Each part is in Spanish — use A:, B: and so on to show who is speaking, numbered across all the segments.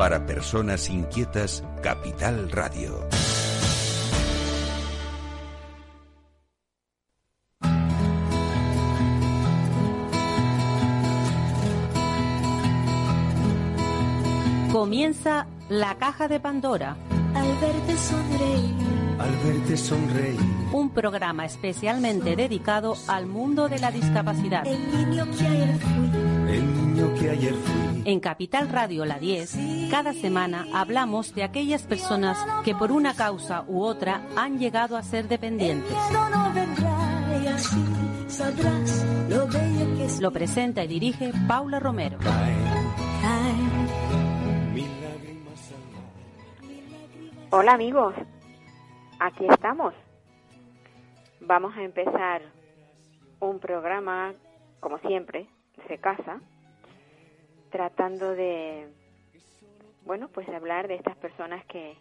A: Para personas inquietas, Capital Radio.
B: Comienza la caja de Pandora.
C: Al verte sonreír.
D: Al verte sonreír.
B: Un programa especialmente dedicado al mundo de la discapacidad.
C: El niño que ayer fui.
D: El niño que ayer fui.
B: En Capital Radio La 10, cada semana hablamos de aquellas personas que por una causa u otra han llegado a ser dependientes.
C: Lo
B: presenta y dirige Paula Romero.
E: Hola amigos, aquí estamos. Vamos a empezar un programa, como siempre, se casa, tratando de, bueno, pues de hablar de estas personas que,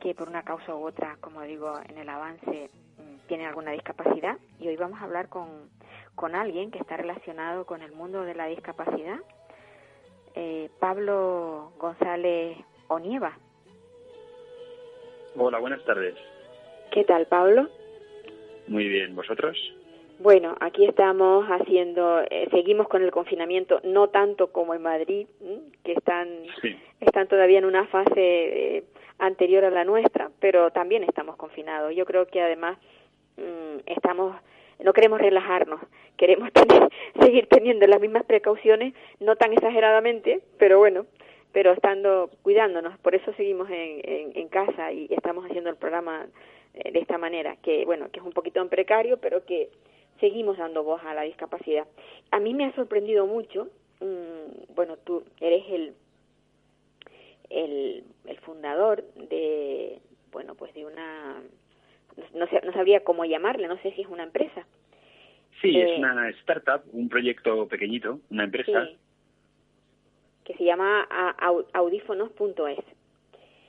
E: que por una causa u otra, como digo, en el avance mm, tienen alguna discapacidad. Y hoy vamos a hablar con, con alguien que está relacionado con el mundo de la discapacidad, eh, Pablo González Onieva.
F: Hola, buenas tardes.
E: ¿Qué tal, Pablo?
F: Muy bien, ¿vosotros?
E: Bueno, aquí estamos haciendo, eh, seguimos con el confinamiento, no tanto como en Madrid, ¿m? que están,
F: Sí.
E: están todavía en una fase eh, anterior a la nuestra, pero también estamos confinados. Yo creo que además mm, estamos, no queremos relajarnos, queremos tener, seguir teniendo las mismas precauciones, no tan exageradamente, pero bueno, pero estando cuidándonos. Por eso seguimos en, en, en casa y estamos haciendo el programa eh, de esta manera, que bueno, que es un poquito en precario, pero que seguimos dando voz a la discapacidad. A mí me ha sorprendido mucho, mm, bueno, tú eres el, el, el fundador de, bueno, pues de una, no, sé, no sabría cómo llamarle, no sé si es una empresa.
F: Sí,
E: Eh,
F: es una startup, un proyecto pequeñito, una empresa,
E: Sí, que se llama audífonos.es.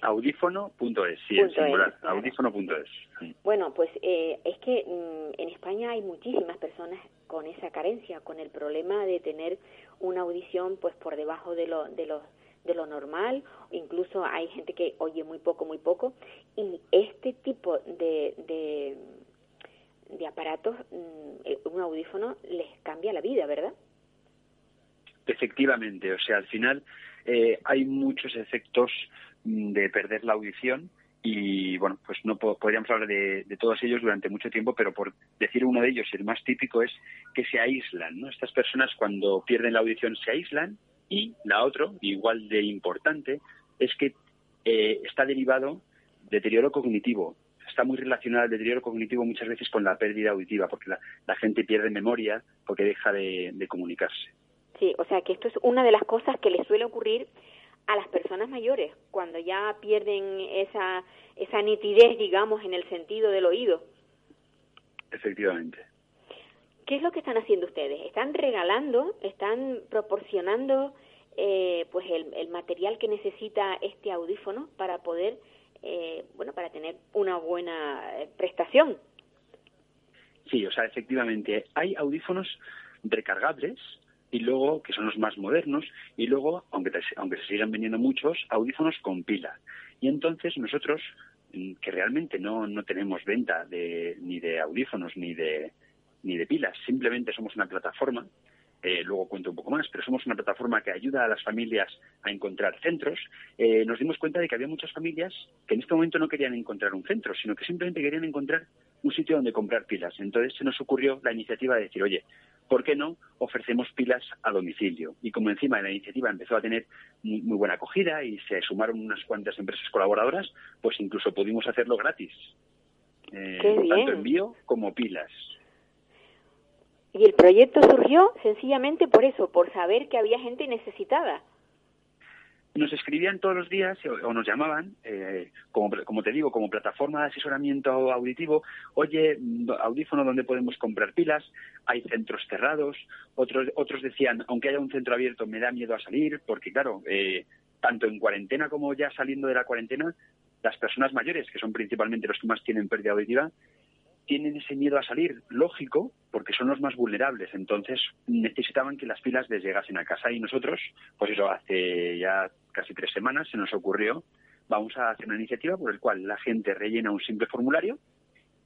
F: audífono.es, sí, en singular,
E: claro.
F: audífono.es.
E: Bueno, pues eh, es que mm, en España hay muchísimas personas con esa carencia, con el problema de tener una audición pues por debajo de lo, de lo, de lo normal, incluso hay gente que oye muy poco, muy poco, y este tipo de, de, de aparatos, mm, eh, un audífono les cambia la vida, ¿verdad?
F: Efectivamente, o sea, al final eh, hay muchos efectos de perder la audición y, bueno, pues no po- podríamos hablar de, de todos ellos durante mucho tiempo, pero por decir uno de ellos, el más típico es que se aíslan, ¿no? Estas personas cuando pierden la audición se aíslan y la otra, igual de importante, es que eh, está derivado deterioro cognitivo. Está muy relacionado el deterioro cognitivo muchas veces con la pérdida auditiva, porque la, gente pierde memoria porque deja de- de comunicarse.
E: Sí, o sea que esto es una de las cosas que les suele ocurrir a las personas mayores cuando ya pierden esa esa nitidez, digamos, en el sentido del oído.
F: Efectivamente.
E: ¿Qué es lo que están haciendo ustedes? ¿Están regalando, están proporcionando eh, pues el, el material que necesita este audífono para poder, eh, bueno, para tener una buena eh, prestación?
F: Sí, o sea, efectivamente, hay audífonos recargables y luego, que son los más modernos, y luego, aunque, te- aunque se sigan vendiendo muchos, audífonos con pila. Y entonces nosotros, mm, que realmente no, no tenemos venta de, ni de audífonos ni de, ni de pilas, simplemente somos una plataforma, eh, luego cuento un poco más, pero somos una plataforma que ayuda a las familias a encontrar centros, eh, nos dimos cuenta de que había muchas familias que en este momento no querían encontrar un centro, sino que simplemente querían encontrar un sitio donde comprar pilas. Entonces se nos ocurrió la iniciativa de decir, oye, ¿por qué no ofrecemos pilas a domicilio? Y como encima la iniciativa empezó a tener muy, muy buena acogida y se sumaron unas cuantas empresas colaboradoras, pues incluso pudimos hacerlo gratis. Eh,
E: ¡Qué bien!
F: Tanto envío como pilas.
E: Y el proyecto surgió sencillamente por eso, por saber que había gente necesitada.
F: Nos escribían todos los días o, o nos llamaban, eh, como, como te digo, como plataforma de asesoramiento auditivo, oye, mm, audífono, ¿dónde podemos comprar pilas? Hay centros cerrados, otros, otros decían, aunque haya un centro abierto, me da miedo a salir, porque claro, eh, tanto en cuarentena como ya saliendo de la cuarentena, las personas mayores, que son principalmente los que más tienen pérdida auditiva, tienen ese miedo a salir, lógico, porque son los más vulnerables. Entonces necesitaban que las pilas les llegasen a casa y nosotros, pues eso, hace ya casi tres semanas se nos ocurrió, vamos a hacer una iniciativa por la cual la gente rellena un simple formulario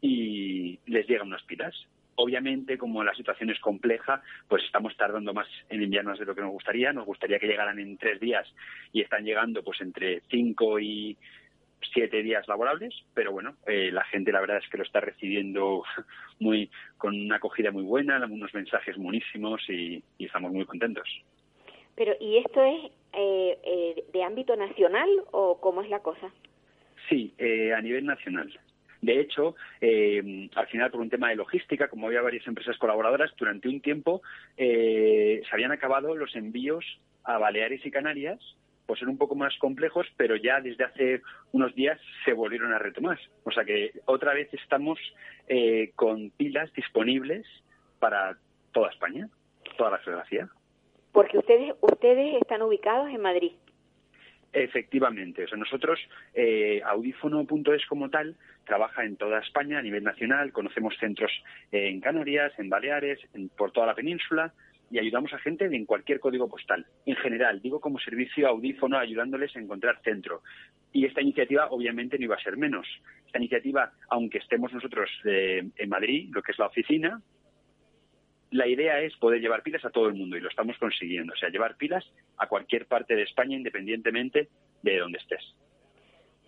F: y les llegan unas pilas. Obviamente, como la situación es compleja, pues estamos tardando más en enviarnos de lo que nos gustaría. Nos gustaría que llegaran en tres días y están llegando pues entre cinco y siete días laborables, pero bueno, eh, la gente la verdad es que lo está recibiendo muy con una acogida muy buena, unos mensajes buenísimos y, estamos muy contentos.
E: Pero, ¿y esto es eh, eh, de ámbito nacional o cómo es la cosa?
F: Sí, a nivel nacional. De hecho, al final, por un tema de logística, como había varias empresas colaboradoras, durante un tiempo se habían acabado los envíos a Baleares y Canarias pues ser un poco más complejos, pero ya desde hace unos días se volvieron a retomar. O sea que otra vez estamos eh, con pilas disponibles para toda España, toda la geografía.
E: Porque ustedes, ustedes están ubicados en Madrid.
F: Efectivamente, o sea, nosotros, eh, audífono.es como tal, trabaja en toda España a nivel nacional, conocemos centros en Canarias, en Baleares, por toda la península, y ayudamos a gente en cualquier código postal. En general, digo como servicio audífono, ayudándoles a encontrar centro. Y esta iniciativa obviamente no iba a ser menos. Esta iniciativa, aunque estemos nosotros eh, en Madrid, lo que es la oficina, la idea es poder llevar pilas a todo el mundo y lo estamos consiguiendo. O sea, llevar pilas a cualquier parte de España independientemente de donde estés.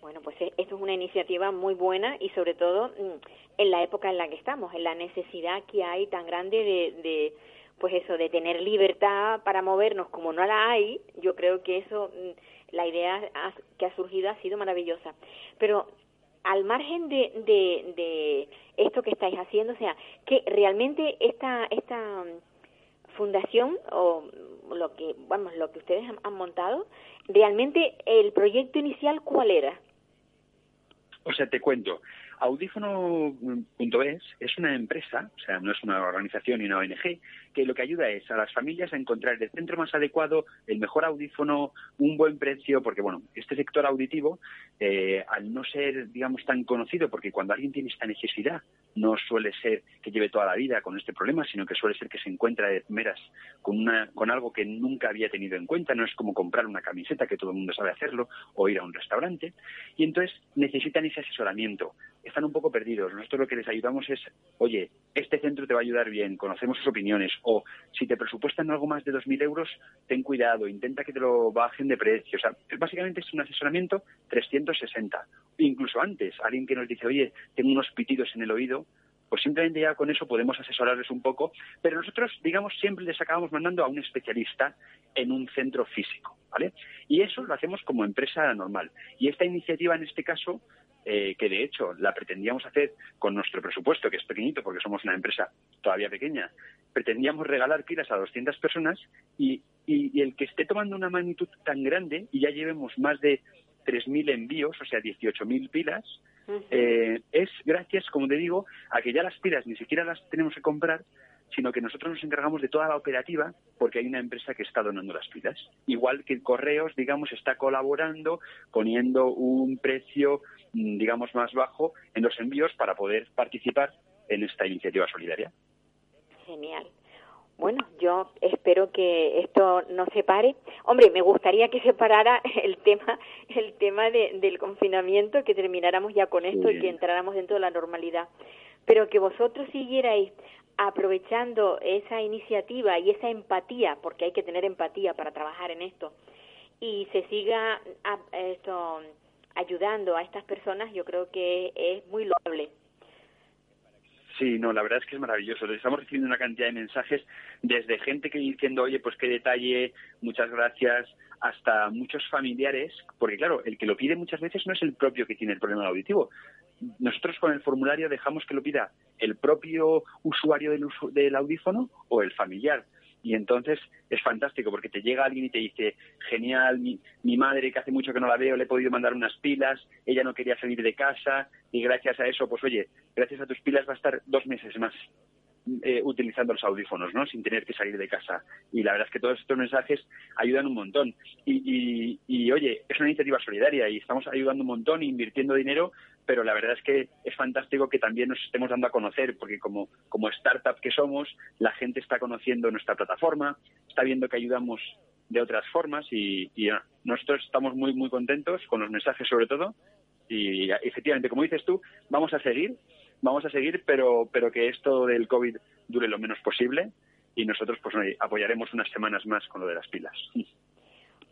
E: Bueno, pues eh, esto es una iniciativa muy buena y sobre todo mm, en la época en la que estamos, en la necesidad que hay tan grande de pues eso, de tener libertad para movernos como no la hay, yo creo que eso, mm, la idea que ha surgido ha sido maravillosa. Pero al margen de, de, esto que estáis haciendo, o sea, que realmente esta, esta mm, fundación o lo que, vamos, lo que ustedes han montado, realmente el proyecto inicial, ¿cuál era?
F: O sea, te cuento. Audífono.es es una empresa, o sea, no es una organización ni una ONG, que lo que ayuda es a las familias a encontrar el centro más adecuado, el mejor audífono, un buen precio, porque bueno, este sector auditivo, eh, al no ser, digamos, tan conocido, porque cuando alguien tiene esta necesidad, no suele ser que lleve toda la vida con este problema, sino que suele ser que se encuentra de primeras con, una, con algo que nunca había tenido en cuenta, no es como comprar una camiseta, que todo el mundo sabe hacerlo, o ir a un restaurante, y entonces necesitan ese asesoramiento, están un poco perdidos. Nosotros lo que les ayudamos es, oye, este centro te va a ayudar bien, conocemos sus opiniones, o si te presupuestan algo más de 2.000 euros, ten cuidado, intenta que te lo bajen de precio. O sea, básicamente es un asesoramiento 360. Incluso antes, alguien que nos dice, oye, tengo unos pitidos en el oído, pues simplemente ya con eso podemos asesorarles un poco, pero nosotros, digamos, siempre les acabamos mandando a un especialista en un centro físico, ¿vale? Y eso lo hacemos como empresa normal. Y esta iniciativa, en este caso, eh, que de hecho la pretendíamos hacer con nuestro presupuesto, que es pequeñito porque somos una empresa todavía pequeña, pretendíamos regalar pilas a 200 personas y, y, el que esté tomando una magnitud tan grande y ya llevemos más de 3.000 envíos, o sea, 18.000 pilas, eh, es gracias, como te digo, a que ya las pilas ni siquiera las tenemos que comprar, sino que nosotros nos encargamos de toda la operativa porque hay una empresa que está donando las pilas. Igual que Correos, digamos, está colaborando poniendo un precio, mm, digamos, más bajo en los envíos para poder participar en esta iniciativa solidaria.
E: Genial. Bueno, yo espero que esto no se pare. Hombre, me gustaría que se parara el tema, el tema del confinamiento, que termináramos ya con esto y que entráramos dentro de la normalidad. Pero que vosotros siguierais aprovechando esa iniciativa y esa empatía, porque hay que tener empatía para trabajar en esto, y se siga esto, ayudando a estas personas, yo creo que es muy loable.
F: Sí, no, la verdad es que es maravilloso. Estamos recibiendo una cantidad de mensajes desde gente que diciendo, oye, pues qué detalle, muchas gracias, hasta muchos familiares, porque claro, el que lo pide muchas veces no es el propio que tiene el problema auditivo, nosotros con el formulario dejamos que lo pida el propio usuario del, del audífono o el familiar. Y entonces es fantástico porque te llega alguien y te dice, genial, mi, mi, madre que hace mucho que no la veo, le he podido mandar unas pilas, ella no quería salir de casa y gracias a eso, pues oye, gracias a tus pilas va a estar dos meses más. eh, utilizando los audífonos, ¿no? Sin tener que salir de casa. Y la verdad es que todos estos mensajes ayudan un montón. Y, y, oye, es una iniciativa solidaria y estamos ayudando un montón, invirtiendo dinero, pero la verdad es que es fantástico que también nos estemos dando a conocer, porque como, como startup que somos, la gente está conociendo nuestra plataforma, está viendo que ayudamos de otras formas y, y nosotros estamos muy, muy contentos con los mensajes sobre todo. Y efectivamente, como dices tú, vamos a seguir vamos a seguir, pero, pero que esto del COVID dure lo menos posible y nosotros pues apoyaremos unas semanas más con lo de las pilas.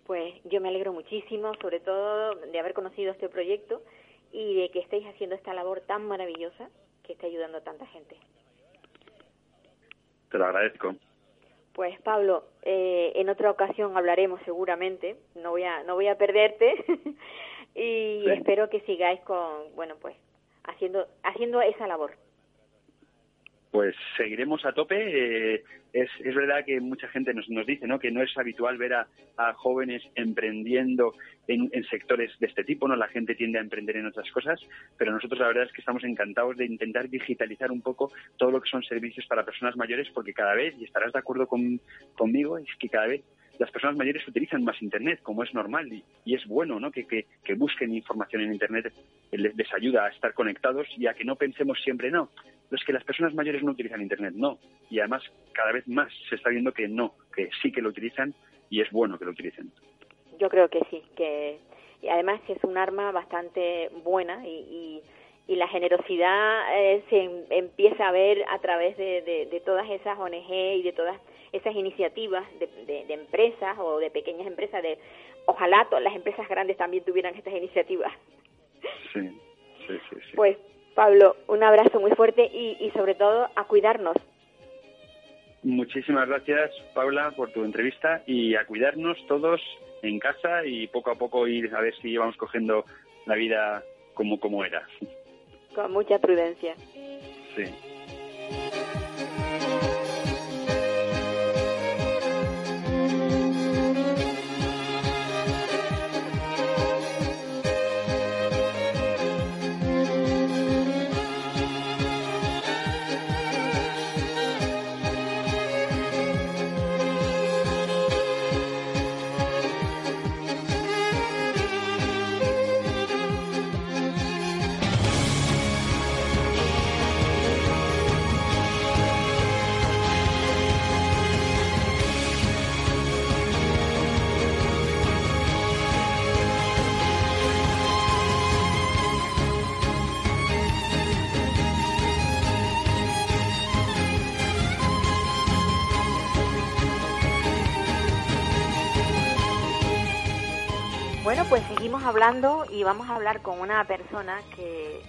E: Pues yo me alegro muchísimo, sobre todo de haber conocido este proyecto y de que estéis haciendo esta labor tan maravillosa que está ayudando a tanta gente.
F: Te lo agradezco.
E: Pues Pablo, eh, en otra ocasión hablaremos seguramente. No voy a no voy a perderte y espero que sigáis con bueno pues haciendo, haciendo esa labor.
F: Pues seguiremos a tope. Eh, es, es, verdad que mucha gente nos, nos dice ¿no? que no es habitual ver a, jóvenes emprendiendo en, en, sectores de este tipo, ¿no? La gente tiende a emprender en otras cosas, pero nosotros la verdad es que estamos encantados de intentar digitalizar un poco todo lo que son servicios para personas mayores, porque cada vez, y estarás de acuerdo con, conmigo, es que cada vez las personas mayores utilizan más Internet, como es normal, y, es bueno ¿no? Que, que, busquen información en Internet, les, ayuda a estar conectados y a que no pensemos siempre, no, es que las personas mayores no utilizan Internet, no. Y además, cada vez más se está viendo que no, que sí que lo utilizan y es bueno que lo utilicen.
E: Yo creo que sí, que y además es un arma bastante buena y, y, la generosidad eh, se em, empieza a ver a través de, de todas esas ONG y de todas esas iniciativas de, de, empresas o de pequeñas empresas, de ojalá todas las empresas grandes también tuvieran estas iniciativas.
F: Sí, sí, sí.
E: Pues Pablo, un abrazo muy fuerte y, y sobre todo a cuidarnos.
F: Muchísimas gracias, Paula, por tu entrevista y a cuidarnos todos en casa y poco a poco ir a ver si vamos cogiendo la vida como, como era.
E: Con mucha prudencia.
F: Sí.
E: Hablando y vamos a hablar con una persona que,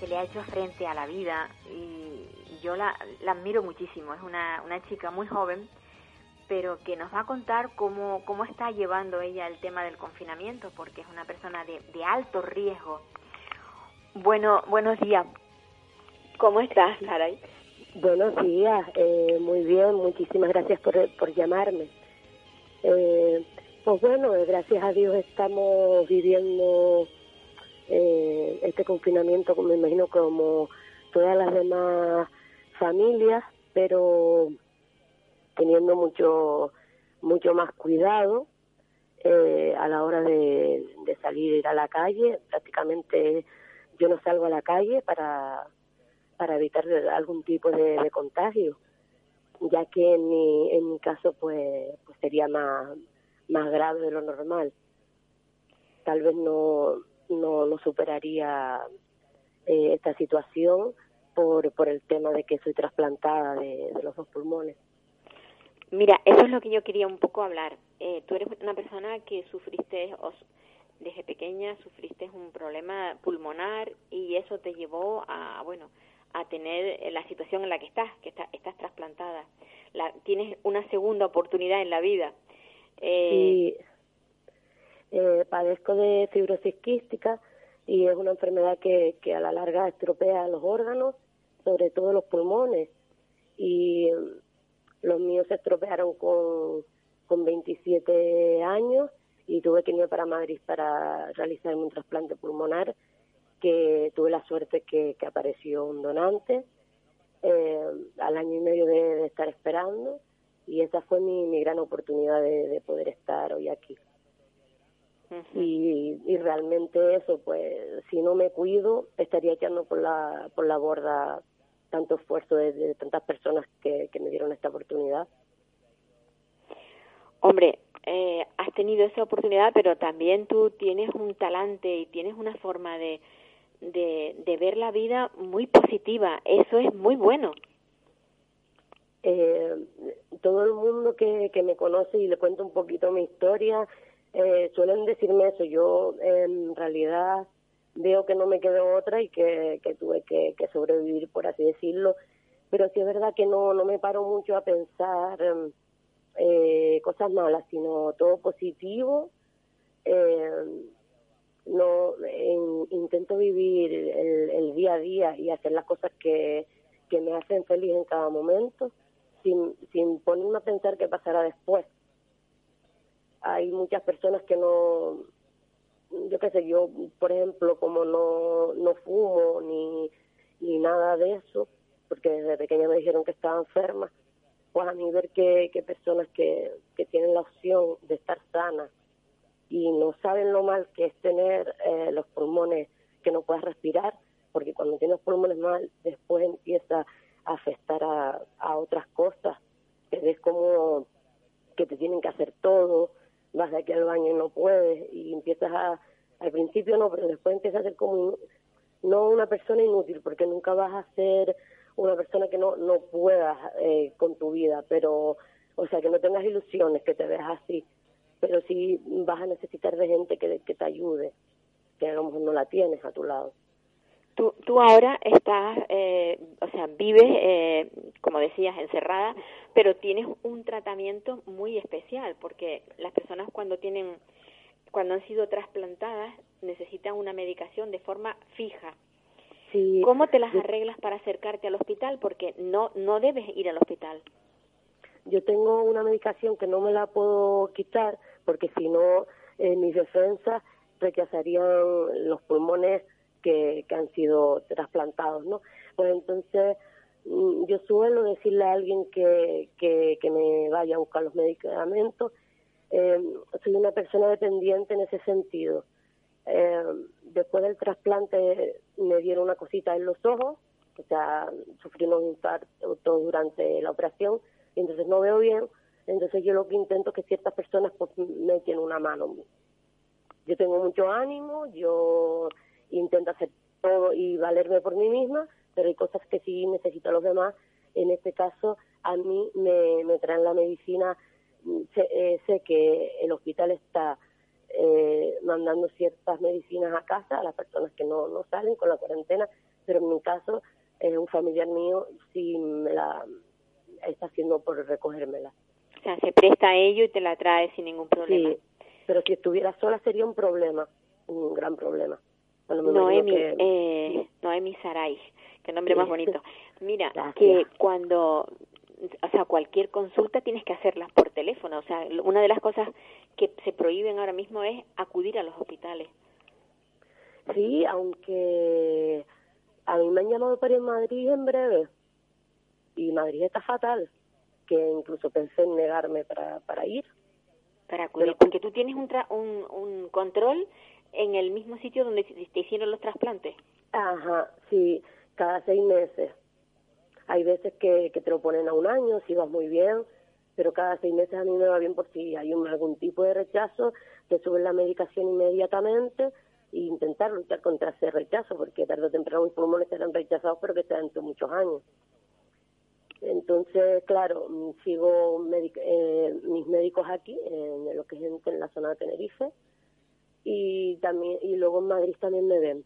E: que le ha hecho frente a la vida y yo la, la admiro muchísimo. Es una, una chica muy joven, pero que nos va a contar cómo, cómo está llevando ella el tema del confinamiento, porque es una persona de, de alto riesgo. Bueno, buenos días. ¿Cómo estás, Laray?
G: Buenos días, eh, muy bien, muchísimas gracias por, por llamarme. Eh, pues bueno, eh, gracias a Dios estamos viviendo eh, este confinamiento, me imagino como todas las demás familias, pero teniendo mucho mucho más cuidado eh, a la hora de, salir a la calle. Prácticamente yo no salgo a la calle para para evitar algún tipo de, contagio, ya que en mi, en mi caso pues, pues sería más más grave de lo normal. Tal vez no, no, no superaría eh, esta situación por, por el tema de que soy trasplantada de, los dos pulmones.
E: Mira, eso es lo que yo quería un poco hablar. Eh, tú eres una persona que sufriste, desde pequeña sufriste un problema pulmonar y eso te llevó a, bueno, a tener la situación en la que estás, que estás trasplantada. La, tienes una segunda oportunidad en la vida.
G: Eh, eh, padezco de fibrosis quística y es una enfermedad que, que a la larga estropea los órganos, sobre todo los pulmones. Y mm, los míos se estropearon con, con 27 años y tuve que irme para Madrid para realizarme un trasplante pulmonar que tuve la suerte que, que apareció un donante eh, al año y medio de, estar esperando y esa fue mi, mi gran oportunidad de, poder estar hoy aquí. y, y, realmente eso, pues si no me cuido, estaría echando por la, por la borda tanto esfuerzo de, tantas personas que, que me dieron esta oportunidad.
E: Hombre, eh, has tenido esa oportunidad, pero también tú tienes un talante y tienes una forma de, de, de ver la vida muy positiva. Eso es muy bueno.
G: Eh, todo el mundo que, me conoce y le cuento un poquito mi historia, eh, suelen decirme eso. Yo en realidad veo que no me quedó otra y que, tuve que, que, sobrevivir, por así decirlo. Pero sí es verdad que no, no me paro mucho a pensar eh, cosas malas, sino todo positivo. Eh, no intento vivir el, el, día a día y hacer las cosas que, que me hacen feliz en cada momento, sin, sin ponerme a pensar qué pasará después. Hay muchas personas que no, yo qué sé, yo, por ejemplo, como no, no fumo ni, ni nada de eso, porque desde pequeña me dijeron que estaba enferma, pues a mí ver que, que personas que, que tienen la opción de estar sanas y no saben lo mal que es tener eh, los pulmones que no puedes respirar, porque cuando tienes pulmones mal, después empieza afectar a, otras cosas, que ves como que te tienen que hacer todo, vas de aquí al baño y no puedes, y empiezas a, al principio no, pero después empiezas a ser como, no una persona inútil, porque nunca vas a ser una persona que no, no puedas eh, con tu vida, pero, o sea, que no tengas ilusiones, que te veas así, pero sí vas a necesitar de gente que, que te ayude, que a lo mejor no la tienes a tu lado.
E: Tú, tú ahora estás, eh, o sea, vives, eh, como decías, encerrada, pero tienes un tratamiento muy especial, porque las personas cuando tienen, cuando han sido trasplantadas, necesitan una medicación de forma fija. ¿Cómo te las arreglas para acercarte al hospital? Porque no, no debes ir al hospital.
G: Yo tengo una medicación que no me la puedo quitar porque si no, eh, mis defensas rechazarían los pulmones que, han sido trasplantados, ¿no? Pues entonces mm, yo suelo decirle a alguien que, que, me vaya a buscar los medicamentos. Eh, soy una persona dependiente en ese sentido. Eh, después del trasplante me dieron una cosita en los ojos, o sea, sufrí un infarto durante la operación, y entonces no veo bien, entonces yo lo que intento es que ciertas personas pues me echen una mano. Yo tengo mucho ánimo, yo intento hacer todo y valerme por mí misma, pero hay cosas que sí necesito a los demás. En este caso, a mí me, me traen la medicina, sé, eh, sé que el hospital está eh, mandando ciertas medicinas a casa a las personas que no, no salen con la cuarentena, pero en mi caso, eh, un familiar mío sí me la está haciendo por recogérmela.
E: O sea, se presta a ello y te la trae sin ningún problema.
G: Sí, pero si estuviera sola sería un problema, un gran problema.
E: Noemi, eh, Noemi Saray, qué nombre más bonito. Mira, que cuando o sea, cualquier consulta tienes que hacerla por teléfono. O sea, una de las cosas que se prohíben ahora mismo es acudir a los hospitales.
G: Sí, aunque a mí me han llamado para ir a Madrid en breve y Madrid está fatal, que incluso pensé en negarme para, para ir.
E: Para acudir, porque tú tienes un, un, un control en el mismo sitio donde te hicieron los trasplantes.
G: Ajá, sí, cada seis meses. Hay veces que, te lo ponen a un año, si vas muy bien, pero cada seis meses a mí me va bien por si hay un, algún tipo de rechazo, te suben la medicación inmediatamente e intentar luchar contra ese rechazo, porque tarde o temprano mis pulmones serán rechazados, pero que sea dentro de muchos años. Entonces, claro, mm, sigo eh, mis médicos aquí, en lo que es en, la zona de Tenerife, y también y luego en Madrid también me ven.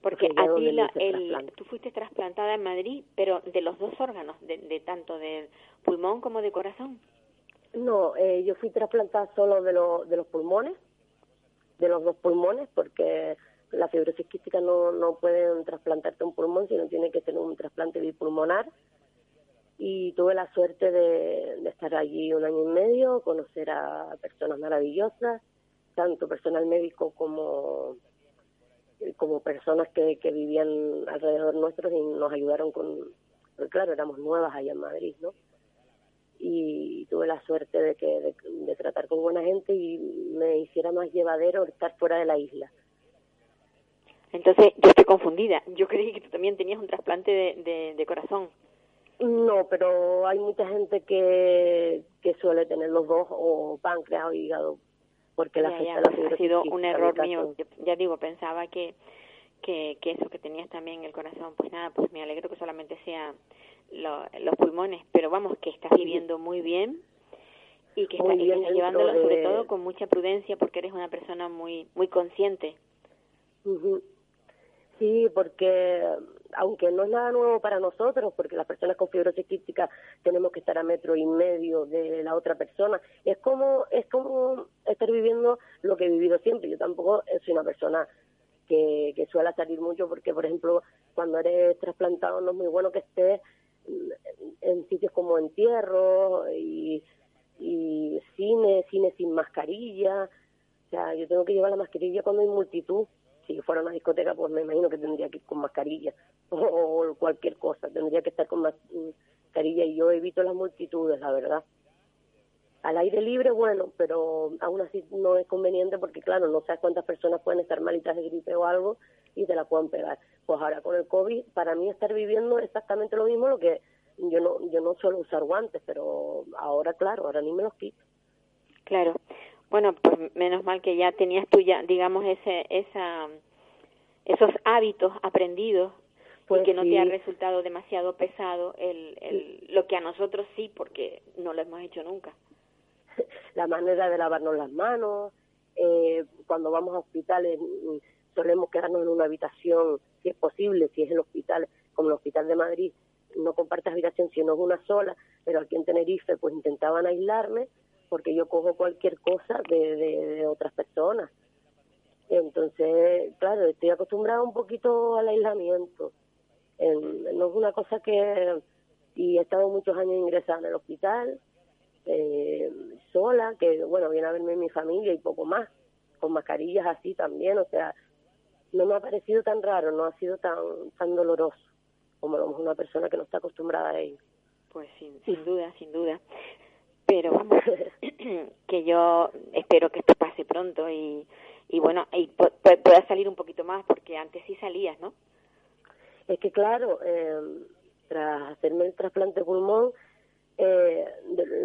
E: Porque a ti la, el, tú fuiste trasplantada en Madrid, pero de los dos órganos, de, de tanto del pulmón como de corazón.
G: No, eh, yo fui trasplantada solo de, lo, de los pulmones, de los dos pulmones, porque la fibrosis quística no, no pueden trasplantarte un pulmón, sino tiene que tener un trasplante bipulmonar. Y tuve la suerte de, de estar allí un año y medio, conocer a personas maravillosas, tanto personal médico como como personas que, que vivían alrededor nuestros y nos ayudaron con, porque claro, éramos nuevas allá en Madrid, ¿no? Y tuve la suerte de que de, tratar con buena gente y me hiciera más llevadero estar fuera de la isla.
E: Entonces, yo estoy confundida. Yo creí que tú también tenías un trasplante de, de, corazón.
G: No, pero hay mucha gente que, que suele tener los dos, o páncreas o hígado, porque la
E: ya, Ha sido un error mío. ya digo, pensaba que que, que eso que tenías también el corazón, pues nada, pues me alegro que solamente sea los pulmones, pero vamos, que estás viviendo muy bien y que, estás, llevándolo sobre todo con mucha prudencia porque eres una persona muy muy consciente.
G: Sí, porque aunque no es nada nuevo para nosotros, porque las personas con fibrosis quística tenemos que estar a metro y medio de la otra persona, es como es como estar viviendo lo que he vivido siempre. Yo tampoco soy una persona que, que suele salir mucho porque, por ejemplo, cuando eres trasplantado no es muy bueno que estés en, sitios como entierros y, y cine, cine sin mascarilla. O sea, yo tengo que llevar la mascarilla cuando hay multitud. Si fuera una discoteca, pues me imagino que tendría que ir con mascarilla o cualquier cosa. Tendría que estar con mascarilla y yo evito las multitudes, la verdad. Al aire libre, bueno, pero aún así no es conveniente porque, claro, no sabes cuántas personas pueden estar malitas de gripe o algo y te la puedan pegar. Pues ahora con el COVID, para mí estar viviendo exactamente lo mismo, lo que yo no yo no suelo usar guantes, pero ahora, claro, ahora ni me los quito.
E: Claro. Bueno, pues menos mal que ya tenías tú ya, digamos, ese, esa, esos hábitos aprendidos pues y que no te ha resultado demasiado pesado el, el, lo que a nosotros sí, porque no lo hemos hecho nunca.
G: La manera de lavarnos las manos, eh, cuando vamos a hospitales mm, solemos quedarnos en una habitación, si es posible, si es el hospital, como el Hospital de Madrid, no compartes habitación si no es una sola, pero aquí en Tenerife pues intentaban aislarme porque yo cojo cualquier cosa de, de, otras personas. Entonces, claro, estoy acostumbrada un poquito al aislamiento. no es una cosa que... Y he estado muchos años ingresada en el hospital, eh, sola, que bueno, viene a verme mi familia y poco más, con mascarillas así también, o sea, no me ha parecido tan raro, no ha sido tan, tan doloroso como lo una persona que no está acostumbrada a ello.
E: Pues sin, sin duda, sin duda. Pero vamos, que yo espero que esto pase pronto y, y bueno, y pueda salir un poquito más, porque antes sí salías, ¿no?
G: Es que claro, eh, tras hacerme el trasplante de pulmón, eh,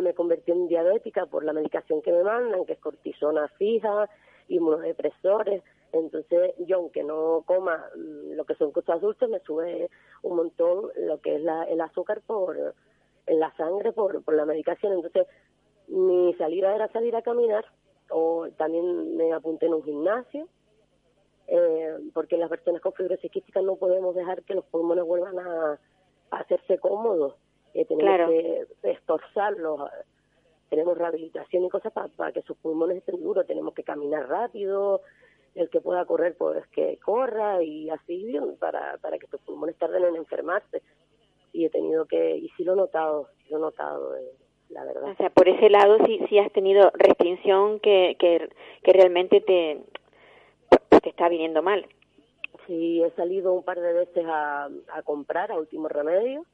G: me convertí en diabética por la medicación que me mandan, que es cortisona fija, inmunodepresores. Entonces, yo aunque no coma mm, lo que son cosas dulces, me sube un montón lo que es la, el azúcar por en la sangre por, por la medicación. Entonces, mi salida era salir a caminar o también me apunté en un gimnasio. Eh, porque las personas con fibrosis quística no podemos dejar que los pulmones vuelvan a hacerse cómodos eh, tenemos que esforzarlos, tenemos rehabilitación y cosas para, que sus pulmones estén duros, tenemos que caminar rápido, el que pueda correr pues que corra y así para, para que sus pulmones tarden en enfermarse. Y he tenido que, y sí lo he notado, lo he notado, eh, la verdad.
E: O sea, por ese lado sí, sí has tenido restricción que, que, que realmente te, te está viniendo mal.
G: Sí, he salido un par de veces a, a comprar a último remedio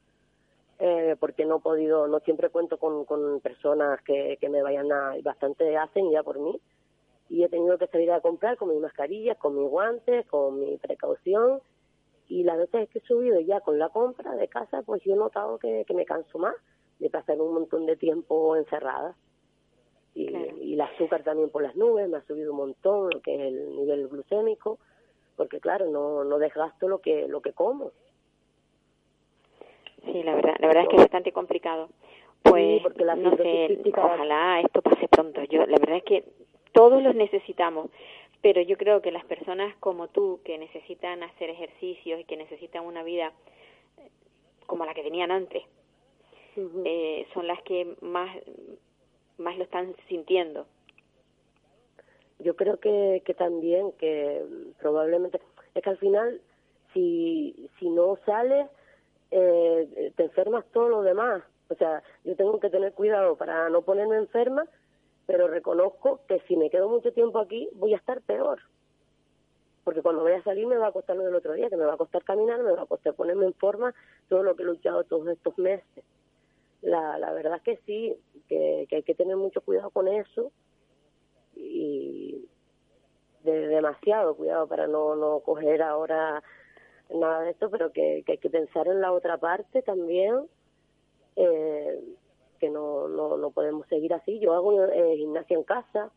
G: eh, porque no he podido, no siempre cuento con, con personas que, que me vayan a, bastante hacen ya por mí, y he tenido que salir a comprar con mis mascarillas, con mis guantes, con mi precaución, y las veces que he subido ya con la compra de casa, pues yo he notado que, que me canso más de pasar un montón de tiempo encerrada. Y, y el azúcar también por las nubes, me ha subido un montón lo que es el nivel glucémico, porque claro, no, no desgasto lo que, lo que como.
E: Sí, la verdad, la verdad es que es bastante complicado. Pues no sé, ojalá esto pase pronto. Yo, la verdad es que todos los necesitamos, pero yo creo que las personas como tú que necesitan hacer ejercicios y que necesitan una vida eh, como la que tenían antes, eh, son las que más más lo están sintiendo.
G: Yo creo que, que también que probablemente es que al final si si no sale eh, te enfermas todo lo demás. O sea, yo tengo que tener cuidado para no ponerme enferma, pero reconozco que si me quedo mucho tiempo aquí voy a estar peor. porque cuando voy a salir me va a costar lo del otro día, que me va a costar caminar, me va a costar ponerme en forma, todo lo que he luchado todos estos meses. La, la verdad es que sí, que, hay que tener mucho cuidado con eso y de, demasiado cuidado para no, no coger ahora nada de esto, pero que, que hay que pensar en la otra parte también, eh, que no, no, no podemos seguir así. Yo hago eh, gimnasia en casa,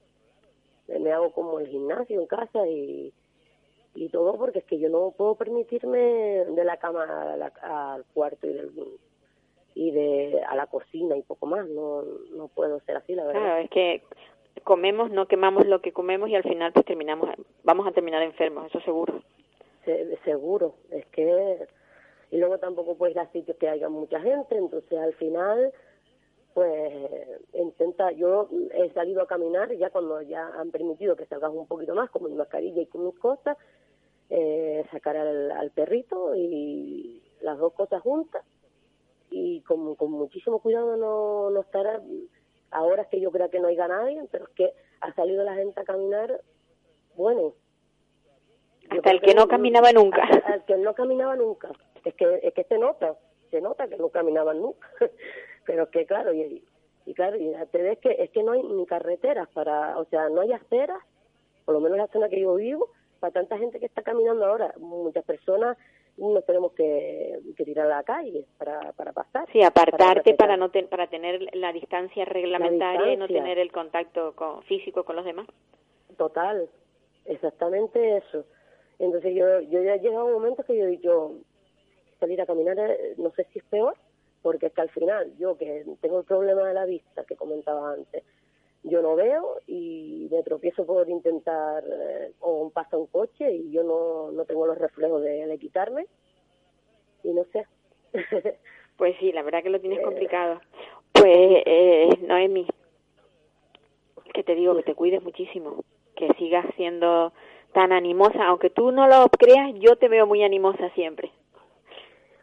G: me hago como el gimnasio en casa y, y todo porque es que yo no puedo permitirme de la cama a la- al cuarto y del y de a la cocina y poco más no no puedo ser así la verdad
E: Claro, es que comemos, no quemamos lo que comemos y al final pues terminamos, vamos a terminar enfermos, eso seguro.
G: Se- seguro es que y luego tampoco puedes ir a sitios que haya mucha gente entonces al final pues intenta yo he salido a caminar ya cuando ya han permitido que salgas un poquito más con mi mascarilla y con mis cosas eh, sacar al, al perrito y las dos cosas juntas. Y con, con muchísimo cuidado no, no estar a horas que yo crea que no haya nadie pero es que ha salido la gente a caminar bueno
E: Hasta
G: creo
E: el que no caminaba nunca.
G: hasta el que no caminaba nunca. Es que es que se nota se nota que no caminaban nunca pero que claro y, y claro y te ves que es que no hay ni carreteras para o sea no hay aceras por lo menos en la zona que yo vivo para tanta gente que está caminando ahora muchas personas nos tenemos que, que tirar a la calle para, para pasar
E: Sí, apartarte para no ten- para tener la distancia reglamentaria y no tener el contacto con, físico con los demás.
G: Total, exactamente eso. Entonces yo, yo ya he llegado a un momento que yo dicho, salir a caminar, eh, no sé si es peor, porque es que al final yo que tengo el problema de la vista que comentaba antes, yo no veo y me tropiezo por intentar, eh, o pasa un coche y yo no, no tengo los reflejos de, de quitarme y no sé.
E: Pues sí, la verdad que lo tienes
G: Eh.
E: complicado. Pues, eh, Noemi, que te digo que te cuides muchísimo, que sigas siendo tan animosa, aunque tú no lo creas, yo te veo muy animosa siempre.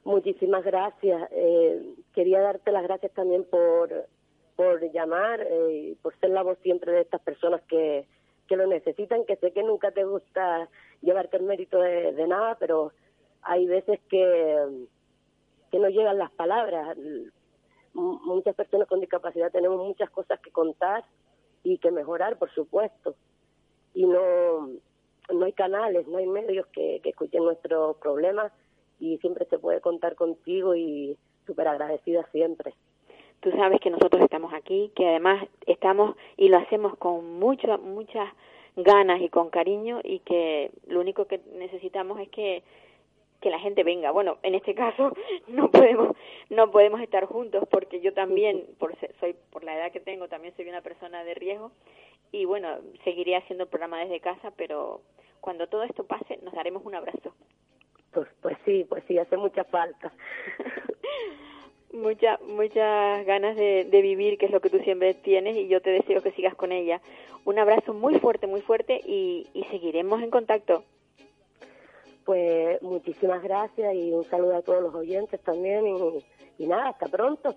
G: Muchísimas gracias. Eh, quería darte las gracias también por, por llamar eh, por ser la voz siempre de estas personas que, que lo necesitan, que sé que nunca te gusta llevarte el mérito de, nada, pero hay veces que, que no llegan las palabras. Muchas personas con discapacidad tenemos muchas cosas que contar y que mejorar, por supuesto. Y no, no hay canales, no hay medios que escuchen nuestros problemas y siempre se puede contar contigo y súper agradecida siempre.
E: Tú sabes que nosotros estamos aquí, que además estamos y lo hacemos con mucho, muchas ganas y con cariño y que lo único que necesitamos es que que la gente venga. Bueno, en este caso no podemos no podemos estar juntos porque yo también por soy por la edad que tengo también soy una persona de riesgo y bueno, seguiré haciendo el programa desde casa, pero cuando todo esto pase nos daremos un abrazo.
G: Pues, pues sí, pues sí, hace mucha falta.
E: Mucha, muchas ganas de, de vivir, que es lo que tú siempre tienes, y yo te deseo que sigas con ella. Un abrazo muy fuerte, muy fuerte, y, y seguiremos en contacto.
G: Pues muchísimas gracias y un saludo a todos los oyentes también y, y nada, hasta pronto.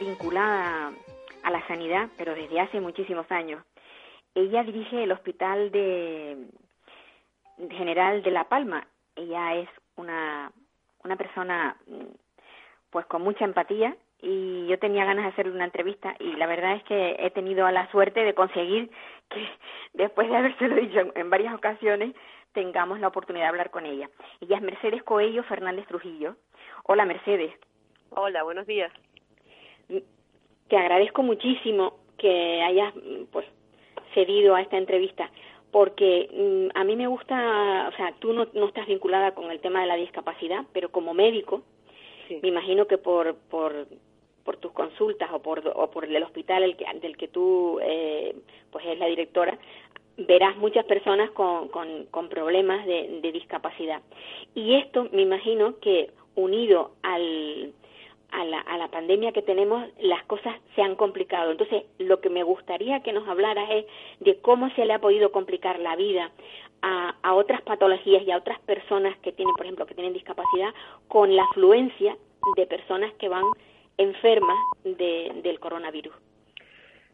E: Vinculada a la sanidad, pero desde hace muchísimos años. Ella dirige el Hospital de General de La Palma. Ella es una, una persona mm, pues con mucha empatía y yo tenía ganas de hacerle una entrevista y la verdad es que he tenido la suerte de conseguir que después de habérselo dicho en, en varias ocasiones tengamos la oportunidad de hablar con ella. Ella es Mercedes Coello Fernández Trujillo. Hola Mercedes.
H: Hola, buenos días.
E: Te agradezco muchísimo que hayas mm, pues cedido a esta entrevista porque mm, a mí me gusta, o sea, tú no, no estás vinculada con el tema de la discapacidad, pero como médico,
H: Sí.
E: me imagino que por, por por tus consultas o por, o por el hospital el que, del que tú eh, pues es la directora, verás muchas personas con, con, con problemas de, de, discapacidad. Y esto me imagino que unido al, a, la, a la pandemia que tenemos, las cosas se han complicado. Entonces, lo que me gustaría que nos hablaras es de cómo se le ha podido complicar la vida a, a otras patologías y a otras personas que tienen, por ejemplo, que tienen discapacidad, con la afluencia de personas que van enfermas de, del coronavirus.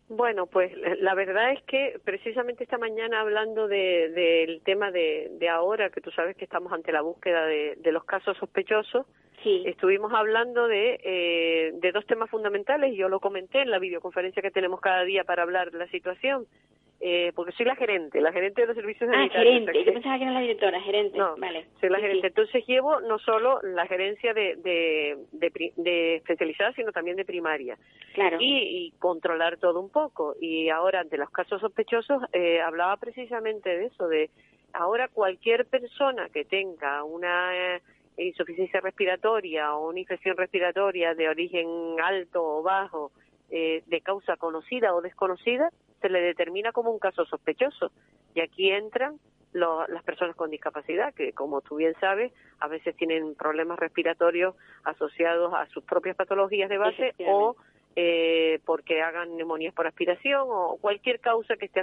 H: Bueno, pues la verdad es que precisamente esta mañana hablando del de, tema de, de, ahora, que tú sabes que estamos ante la búsqueda de, de los casos sospechosos,
E: sí.
H: estuvimos hablando de, eh, de dos temas fundamentales, yo lo comenté en la videoconferencia que tenemos cada día para hablar de la situación eh, porque soy la gerente, la gerente de los servicios
E: ah,
H: sanitarios.
E: gerente, yo pensaba que era la directora, gerente,
H: no,
E: vale.
H: soy la
E: sí,
H: gerente.
E: sí.
H: Entonces llevo no solo la gerencia de, de, de, de, especializada, sino también de primaria.
E: Claro.
H: Y, y, controlar todo un poco. Y ahora, ante los casos sospechosos, eh, hablaba precisamente de eso, de ahora cualquier persona que tenga una... Insuficiencia respiratoria o una infección respiratoria de origen alto o bajo, eh, de causa conocida o desconocida, se le determina como un caso sospechoso. Y aquí entran las personas con discapacidad, que como tú bien sabes, a veces tienen problemas respiratorios asociados a sus propias patologías de base o eh, porque hagan neumonías por aspiración o cualquier causa que esté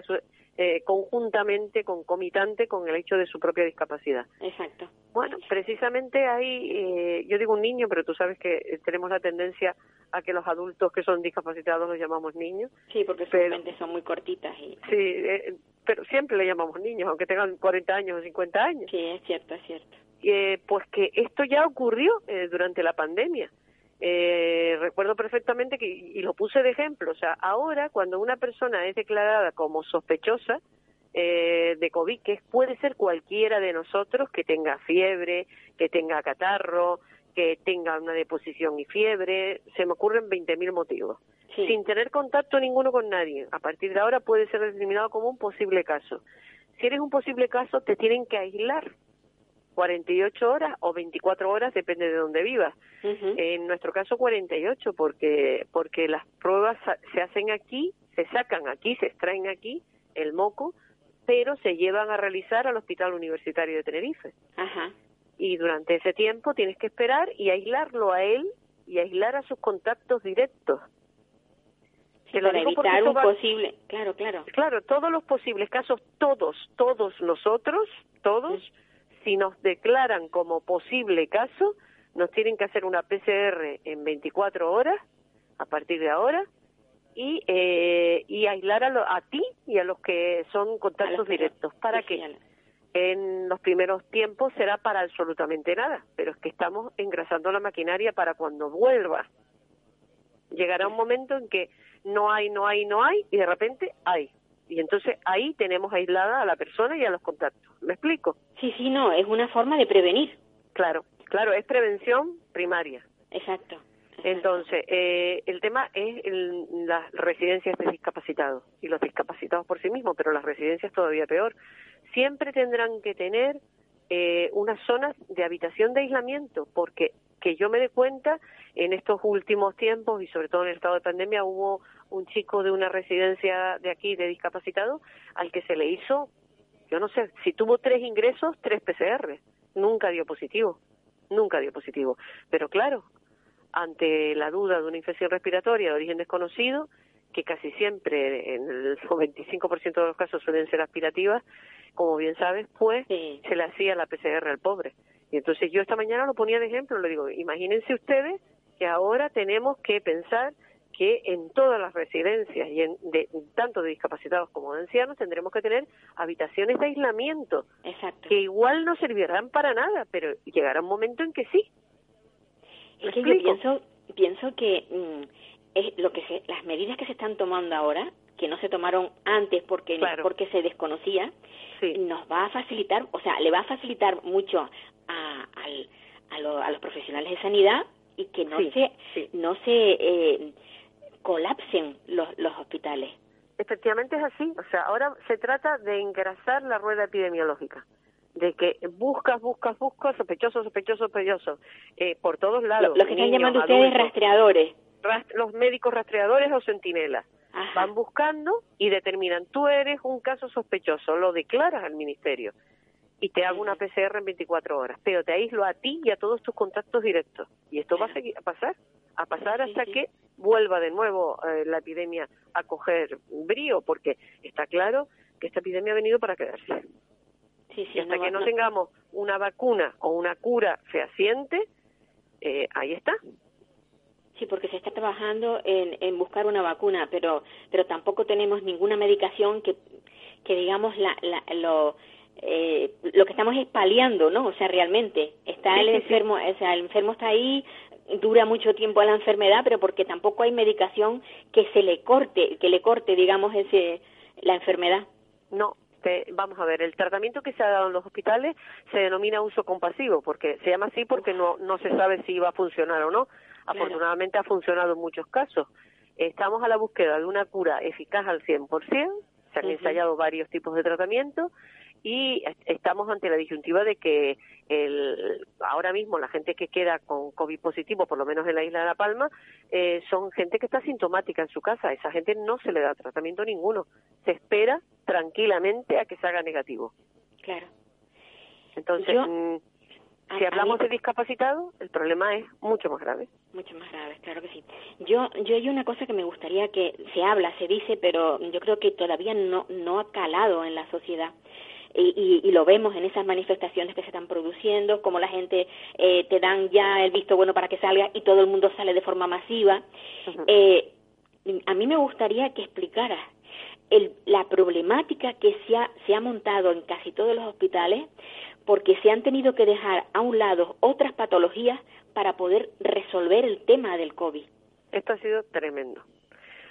H: eh, conjuntamente, concomitante con el hecho de su propia discapacidad.
E: Exacto.
H: Bueno, precisamente hay, eh, yo digo un niño, pero tú sabes que tenemos la tendencia a que los adultos que son discapacitados los llamamos niños.
E: Sí, porque pero, son muy cortitas. Y...
H: Sí, eh, pero siempre le llamamos niños, aunque tengan 40 años o 50 años.
E: Sí, es cierto, es cierto.
H: Eh, pues que esto ya ocurrió eh, durante la pandemia. Eh, recuerdo perfectamente que, y lo puse de ejemplo, o sea, ahora cuando una persona es declarada como sospechosa eh, de COVID, que puede ser cualquiera de nosotros que tenga fiebre, que tenga catarro, que tenga una deposición y fiebre, se me ocurren 20.000 motivos.
E: Sí.
H: Sin tener contacto ninguno con nadie. A partir de ahora puede ser determinado como un posible caso. Si eres un posible caso, te tienen que aislar 48 horas o 24 horas, depende de dónde vivas.
E: Uh -huh.
H: En nuestro caso 48, porque, porque las pruebas se hacen aquí, se sacan aquí, se extraen aquí, el moco, pero se llevan a realizar al Hospital Universitario de Tenerife.
E: Ajá.
H: Y durante ese tiempo tienes que esperar y aislarlo a él y aislar a sus contactos directos.
E: Sí, para evitar un va... posible, claro, claro.
H: Claro, todos los posibles casos, todos, todos nosotros, todos, si nos declaran como posible caso, nos tienen que hacer una PCR en 24 horas, a partir de ahora, y, eh, y aislar a, lo, a ti y a los que son contactos directos. ¿Para qué? En los primeros tiempos será para absolutamente nada, pero es que estamos engrasando la maquinaria para cuando vuelva. Llegará un momento en que no hay, no hay, no hay, y de repente hay. Y entonces ahí tenemos aislada a la persona y a los contactos. ¿Me explico?
E: Sí, sí, no, es una forma de prevenir.
H: Claro, claro, es prevención primaria.
E: Exacto. exacto.
H: Entonces, eh, el tema es el, las residencias de discapacitados y los discapacitados por sí mismos, pero las residencias todavía peor. Siempre tendrán que tener eh, unas zonas de habitación de aislamiento, porque que yo me dé cuenta, en estos últimos tiempos y sobre todo en el estado de pandemia hubo un chico de una residencia de aquí de discapacitado al que se le hizo, yo no sé, si tuvo tres ingresos, tres PCR, nunca dio positivo, nunca dio positivo. Pero claro, ante la duda de una infección respiratoria de origen desconocido, que casi siempre en el 95% de los casos suelen ser aspirativas, como bien sabes, pues
E: sí.
H: se le hacía la PCR al pobre. Y entonces yo esta mañana lo ponía de ejemplo, le digo, imagínense ustedes que ahora tenemos que pensar que en todas las residencias y en, de, tanto de discapacitados como de ancianos tendremos que tener habitaciones de aislamiento
E: Exacto.
H: que igual no servirán para nada, pero llegará un momento en que sí.
E: Es que yo pienso, pienso que mmm, es lo que se, las medidas que se están tomando ahora que no se tomaron antes porque
H: claro.
E: porque se desconocía
H: sí.
E: nos va a facilitar o sea le va a facilitar mucho a, al, a, lo, a los profesionales de sanidad y que no
H: sí,
E: se
H: sí.
E: no se eh, colapsen los, los hospitales.
H: Efectivamente es así, o sea, ahora se trata de engrasar la rueda epidemiológica, de que buscas, buscas, buscas, sospechoso, sospechoso, sospechoso, eh, por todos lados.
E: Lo, lo que
H: niños,
E: están llamando
H: adultos.
E: ustedes rastreadores.
H: los médicos rastreadores o centinelas.
E: Ajá.
H: Van buscando y determinan, tú eres un caso sospechoso, lo declaras al ministerio y te hago una PCR en 24 horas, pero te aíslo a ti y a todos tus contactos directos. Y esto va a seguir a pasar, a pasar hasta que vuelva de nuevo eh, la epidemia a coger brío, porque está claro que esta epidemia ha venido para quedarse.
E: Sí, sí,
H: y hasta
E: no
H: que no
E: no-
H: tengamos una vacuna o una cura fehaciente, eh, ahí está.
E: Sí, porque se está trabajando en, en buscar una vacuna, pero pero tampoco tenemos ninguna medicación que, que digamos, la, la- lo, eh, lo que estamos es paliando, ¿no? O sea, realmente está el enfermo, o sea, el enfermo está ahí, dura mucho tiempo la enfermedad, pero porque tampoco hay medicación que se le corte, que le corte, digamos, ese la enfermedad.
H: No, vamos a ver, el tratamiento que se ha dado en los hospitales se denomina uso compasivo, porque se llama así porque no, no se sabe si va a funcionar o no. Afortunadamente ha funcionado en muchos casos. Estamos a la búsqueda de una cura eficaz al 100%, se han
E: Ujú.
H: ensayado varios tipos de tratamiento y est- estamos ante la disyuntiva de que el, ahora mismo la gente que queda con COVID positivo, por lo menos en la isla de La Palma, eh, son gente que está sintomática en su casa. A esa gente no se le da tratamiento ninguno. Se espera tranquilamente a que se haga negativo.
E: Claro.
H: Entonces,
E: Yo-
H: mm, si
E: a
H: hablamos de discapacitados, el problema es mucho más grave.
E: Mucho más graves, claro que sí. Yo, yo hay una cosa que me gustaría que se habla, se dice, pero yo creo que todavía no, no ha calado en la sociedad. Y, y, y lo vemos en esas manifestaciones que se están produciendo, como la gente eh, te dan ya el visto bueno para que salga y todo el mundo sale de forma masiva. Eh, a mí me gustaría que explicaras la problemática que se ha, se ha montado en casi todos los hospitales porque se han tenido que dejar a un lado otras patologías para poder resolver el tema del COVID.
H: Esto ha sido tremendo.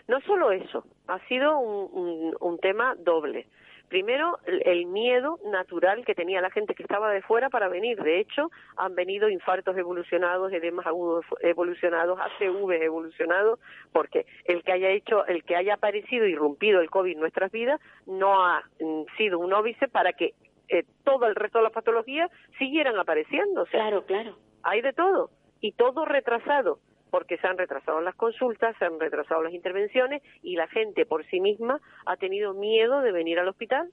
H: No solo eso, ha sido un, un- tema doble. Primero, el, el miedo natural que tenía la gente que estaba de fuera para venir. De hecho, han venido infartos evolucionados, edemas agudos evolucionados, ACV evolucionados, porque el que haya hecho, el que haya aparecido, irrumpido el COVID en nuestras vidas, no ha mm, sido un óbice para que eh, todo el resto de las patologías siguieran apareciendo. O sea,
E: Claro, claro.
H: hay de todo y todo retrasado porque se han retrasado las consultas, se han retrasado las intervenciones y la gente por sí misma ha tenido miedo de venir al hospital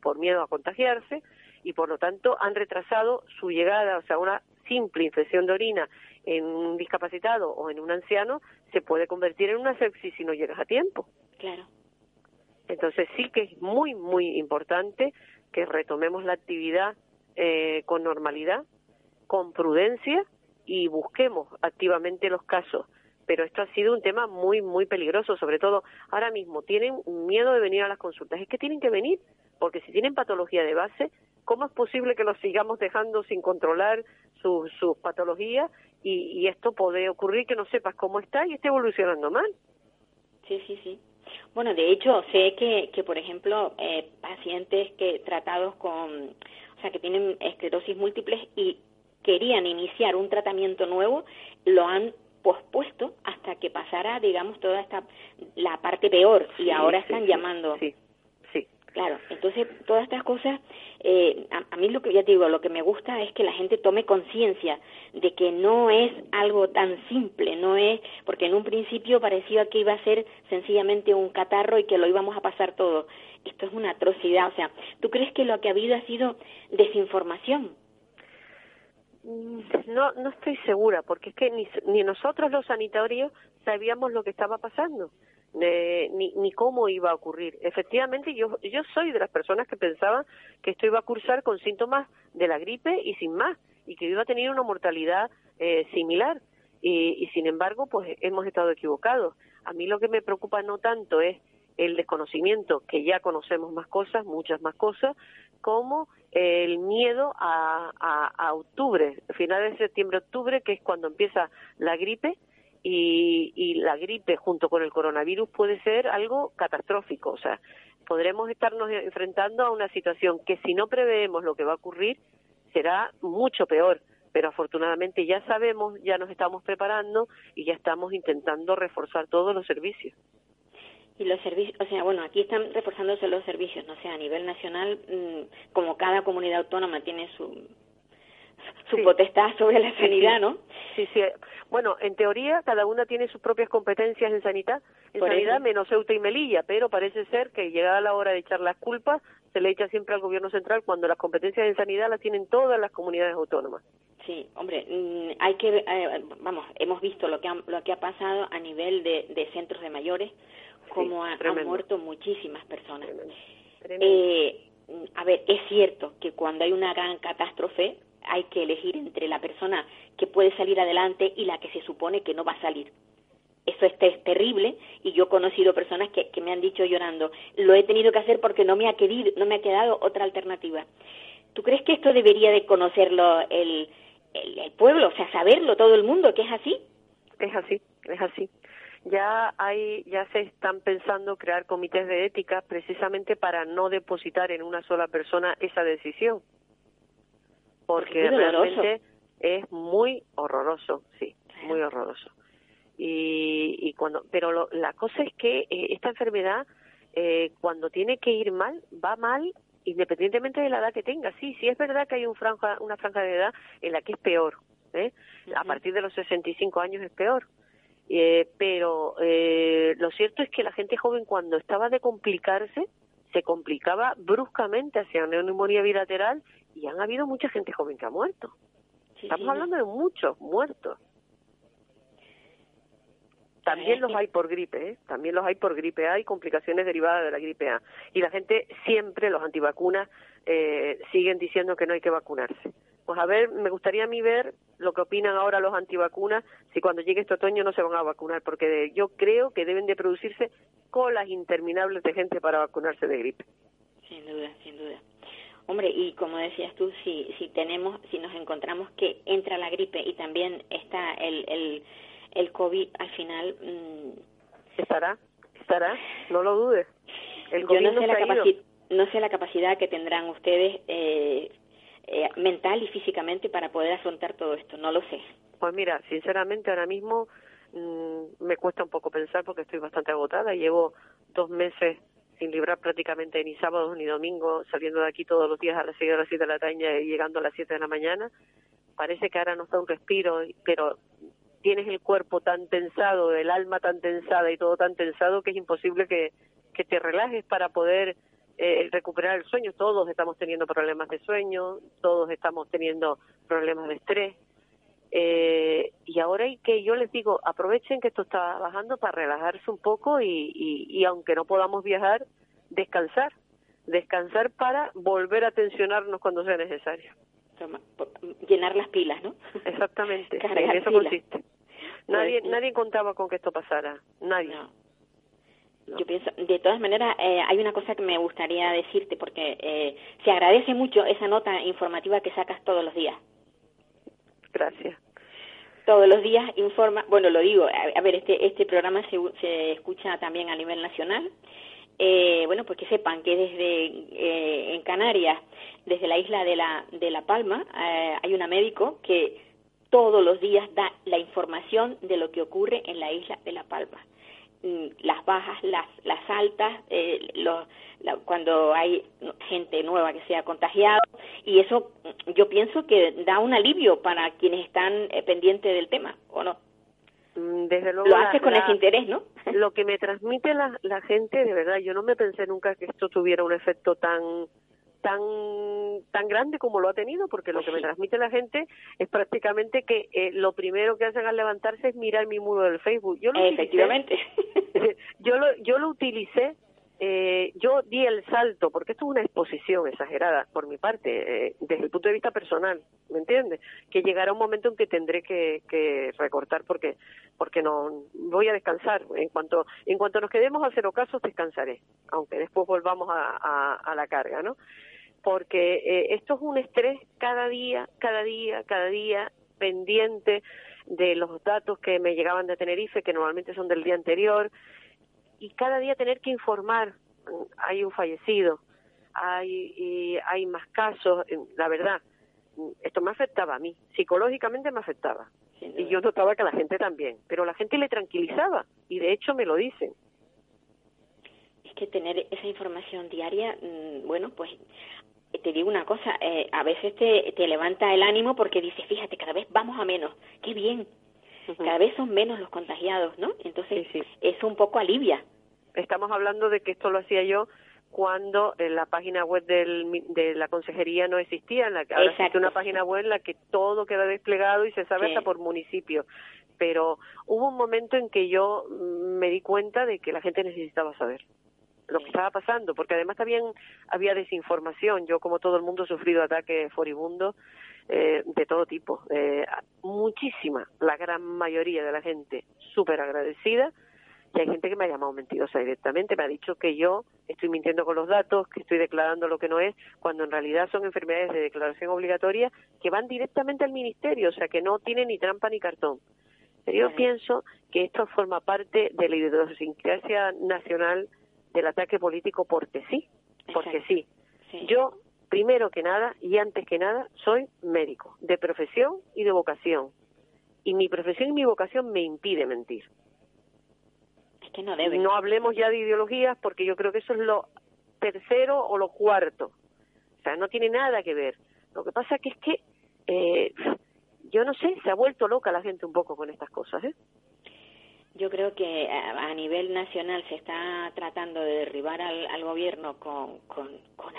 H: por miedo a contagiarse y por lo tanto han retrasado su llegada, o sea, una simple infección de orina en un discapacitado o en un anciano se puede convertir en una sepsis si no llegas a tiempo.
E: Claro.
H: Entonces sí que es muy, muy importante que retomemos la actividad eh, con normalidad, con prudencia y busquemos activamente los casos. Pero esto ha sido un tema muy, muy peligroso, sobre todo ahora mismo. Tienen miedo de venir a las consultas. Es que tienen que venir, porque si tienen patología de base, ¿cómo es posible que los sigamos dejando sin controlar sus patologías? Y, y esto puede ocurrir que no sepas cómo está y esté evolucionando mal.
E: Sí, sí, sí. Bueno, de hecho, sé que, que por ejemplo, eh, pacientes que tratados con, o sea, que tienen esclerosis múltiples y querían iniciar un tratamiento nuevo, lo han pospuesto hasta que pasara, digamos, toda esta, la parte peor y
H: Sí,
E: ahora están
H: sí,
E: llamando.
H: Sí.
E: Claro, entonces todas estas cosas, eh, a, mí lo que ya te digo, lo que me gusta es que la gente tome conciencia de que no es algo tan simple, no es, porque en un principio parecía que iba a ser sencillamente un catarro y que lo íbamos a pasar todo. Esto es una atrocidad, o sea, ¿tú crees que lo que ha habido ha sido desinformación?
H: Mm, No, no estoy segura, porque es que ni, ni nosotros los sanitarios sabíamos lo que estaba pasando, eh, ni, ni cómo iba a ocurrir. Efectivamente, yo, yo soy de las personas que pensaban que esto iba a cursar con síntomas de la gripe y sin más, y que iba a tener una mortalidad eh, similar. Y, y sin embargo, pues hemos estado equivocados. A mí lo que me preocupa no tanto es el desconocimiento, que ya conocemos más cosas, muchas más cosas, como el miedo a, a, a octubre, finales de septiembre, octubre, que es cuando empieza la gripe, y, y la gripe junto con el coronavirus puede ser algo catastrófico. O sea, podremos estarnos enfrentando a una situación que si no preveemos lo que va a ocurrir, será mucho peor. Pero afortunadamente ya sabemos, ya nos estamos preparando y ya estamos intentando reforzar todos los servicios.
E: Y los servicios, o sea, bueno, aquí están reforzándose los servicios, no sé, a nivel nacional, mm, como cada comunidad autónoma tiene su su
H: Sí.
E: potestad sobre la sanidad. ¿no?
H: Sí, sí. Bueno, en teoría cada una tiene sus propias competencias en sanidad, en
E: Por
H: sanidad
E: eso.
H: menos Ceuta y Melilla, pero parece ser que llegada la hora de echar las culpas se le echa siempre al gobierno central cuando las competencias en sanidad las tienen todas las comunidades autónomas.
E: Sí, hombre, mm, hay que, eh, vamos, hemos visto lo que ha, lo que ha pasado a nivel de, de centros de mayores, como ha- han
H: tremendo.
E: muerto muchísimas personas.
H: Tremendo.
E: Eh, mm, a ver, es cierto que cuando hay una gran catástrofe hay que elegir entre la persona que puede salir adelante y la que se supone que no va a salir. Eso es, te- terrible y yo he conocido personas que, me han dicho llorando, lo he tenido que hacer porque no me ha querido, no me ha quedado otra alternativa. ¿Tú crees que esto debería de conocerlo el, el, el pueblo, o sea, saberlo todo el mundo, que es así?
H: Es así, es así. Ya hay, ya se están pensando crear comités de ética precisamente para no depositar en una sola persona esa decisión, porque
E: Es
H: realmente es muy horroroso, sí, muy horroroso. Y, y cuando, pero lo- la cosa es que eh, esta enfermedad, eh, cuando tiene que ir mal, va mal independientemente de la edad que tenga. Sí, sí es verdad que hay un franja, una franja de edad en la que es peor. ¿eh? A partir de los 65 años es peor. Eh, pero eh, lo cierto es que la gente joven cuando estaba de complicarse se complicaba bruscamente hacia una neumonía bilateral y han habido mucha gente joven que ha muerto.
E: Sí,
H: Estamos
E: sí,
H: hablando de muchos muertos. También los hay por gripe, ¿eh? También los hay por gripe A y complicaciones derivadas de la gripe A. Y la gente siempre, los antivacunas, eh, siguen diciendo que no hay que vacunarse. Pues a ver, me gustaría a mí ver lo que opinan ahora los antivacunas, si cuando llegue este otoño no se van a vacunar, porque de- yo creo que deben de producirse colas interminables de gente para vacunarse de gripe.
E: Sin duda, sin duda. Hombre, y como decías tú, si, si tenemos, si nos encontramos que entra la gripe y también está el, el, el COVID, al final, mm,
H: ¿Estará? ¿Estará? No lo dudes. El
E: yo
H: COVID
E: no
H: no
E: sé, la capaci- no sé la capacidad que tendrán ustedes eh, eh, mental y físicamente para poder afrontar todo esto, no lo sé.
H: Pues mira, sinceramente ahora mismo mm, me cuesta un poco pensar porque estoy bastante agotada. Llevo dos meses sin librar prácticamente ni sábados ni domingos, saliendo de aquí todos los días a las seis de las de la tarde y llegando a las siete de la mañana. Parece que ahora nos da un respiro, pero tienes el cuerpo tan tensado, el alma tan tensada y todo tan tensado que es imposible que, que te relajes para poder eh, recuperar el sueño. Todos estamos teniendo problemas de sueño, todos estamos teniendo problemas de estrés. Eh, y ahora que, yo les digo, aprovechen que esto está bajando para relajarse un poco y, y, y aunque no podamos viajar, descansar. Descansar para volver a tensionarnos cuando sea necesario.
E: Toma- llenar las pilas, ¿no?
H: Exactamente,
E: Cargar
H: en eso
E: pilas.
H: consiste. Nadie,
E: Pues,
H: nadie contaba con que esto pasara, nadie.
E: No.
H: No.
E: Yo pienso, de todas maneras, eh, hay una cosa que me gustaría decirte, porque eh, se agradece mucho esa nota informativa que sacas todos los días.
H: Gracias.
E: Todos los días informa, bueno, lo digo, a, ver, este, este programa se, se escucha también a nivel nacional. Eh, bueno, pues que sepan que desde eh, en Canarias, desde la isla de la, de la Palma, eh, hay una médico que todos los días da la información de lo que ocurre en la isla de la Palma. Mm, Las bajas, las, las altas, eh, los, la- cuando hay gente nueva que se ha contagiado, y eso yo pienso que da un alivio para quienes están eh, pendientes del tema, ¿o no?
H: Mm, Desde luego.
E: Lo haces con ese interés, ¿no?
H: Lo que me transmite la, la gente, de verdad, yo no me pensé nunca que esto tuviera un efecto tan tan tan grande como lo ha tenido, porque lo que me transmite la gente es prácticamente que eh, lo primero que hacen al levantarse es mirar mi muro del Facebook. Yo lo utilicé-
E: Efectivamente.
H: yo lo yo lo utilicé eh, yo di el salto porque esto es una exposición exagerada por mi parte eh, desde el punto de vista personal me entiendes que llegará un momento en que tendré que, que recortar porque porque no voy a descansar. En cuanto en cuanto nos quedemos a cero casos descansaré aunque después volvamos a, a, la carga no porque eh, esto es un estrés cada día cada día cada día pendiente de los datos que me llegaban de Tenerife que normalmente son del día anterior y cada día tener que informar. Hay un fallecido hay y hay más casos eh, la verdad esto me afectaba a mí psicológicamente me afectaba. Y yo notaba que la gente también pero la gente le tranquilizaba y de hecho me lo dicen.
E: Es que tener esa información diaria, mm, bueno, pues te digo una cosa, eh, a veces te, te levanta el ánimo porque dices, fíjate, cada vez vamos a menos, qué bien, cada vez son menos los contagiados, ¿no? Entonces, eso un poco alivia.
H: Estamos hablando de que esto lo hacía yo cuando en la página web del, de la consejería no existía, en la que ahora existe una página web en la que todo queda desplegado y se sabe hasta por municipio. Pero hubo un momento en que yo mm, me di cuenta de que la gente necesitaba saber lo que estaba pasando, porque además también había desinformación. Yo, como todo el mundo, he sufrido ataques furibundos eh, de todo tipo. Eh, muchísima, la gran mayoría de la gente súper agradecida. Y hay gente que me ha llamado mentirosa directamente, me ha dicho que yo estoy mintiendo con los datos, que estoy declarando lo que no es, cuando en realidad son enfermedades de declaración obligatoria que van directamente al ministerio, o sea que no tienen ni trampa ni cartón. Pero yo pienso que esto forma parte de la idiosincrasia nacional del ataque político porque sí, porque sí. Yo, primero que nada y antes que nada, soy médico, de profesión y de vocación. Y mi profesión y mi vocación me impide mentir.
E: Es que no debe.
H: No hablemos ya de ideologías porque yo creo que eso es lo tercero o lo cuarto. O sea, no tiene nada que ver. Lo que pasa que es que, eh, yo no sé, se ha vuelto loca la gente un poco con estas cosas, ¿eh?
E: yo creo que a, nivel nacional se está tratando de derribar al, gobierno con, con,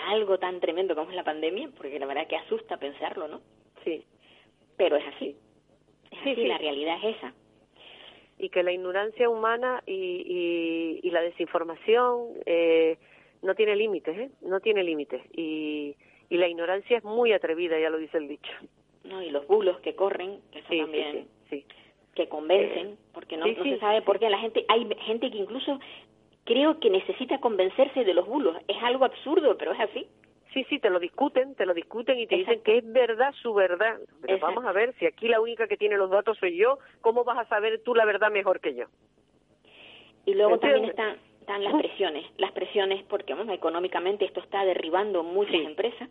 E: algo tan tremendo como es la pandemia, porque la verdad que asusta pensarlo, ¿no?
H: Sí.
E: Pero es así. Es sí, así, la realidad es esa.
H: Y que la ignorancia humana y, y, la desinformación eh, no tiene límites, ¿eh? No tiene límites. Y, y la ignorancia es muy atrevida, ya lo dice el dicho.
E: No, y los bulos que corren, que son también... sí que convencen, porque no, se sabe por qué la gente, hay gente que incluso creo que necesita convencerse de los bulos. Es algo absurdo, pero es así.
H: Sí, sí, te lo discuten, te lo discuten y te dicen que es verdad su verdad. Pero vamos a ver, si aquí la única que tiene los datos soy yo, ¿cómo vas a saber tú la verdad mejor que yo?
E: Y luego también están, están las presiones, las presiones porque vamos, económicamente esto está derribando muchas empresas.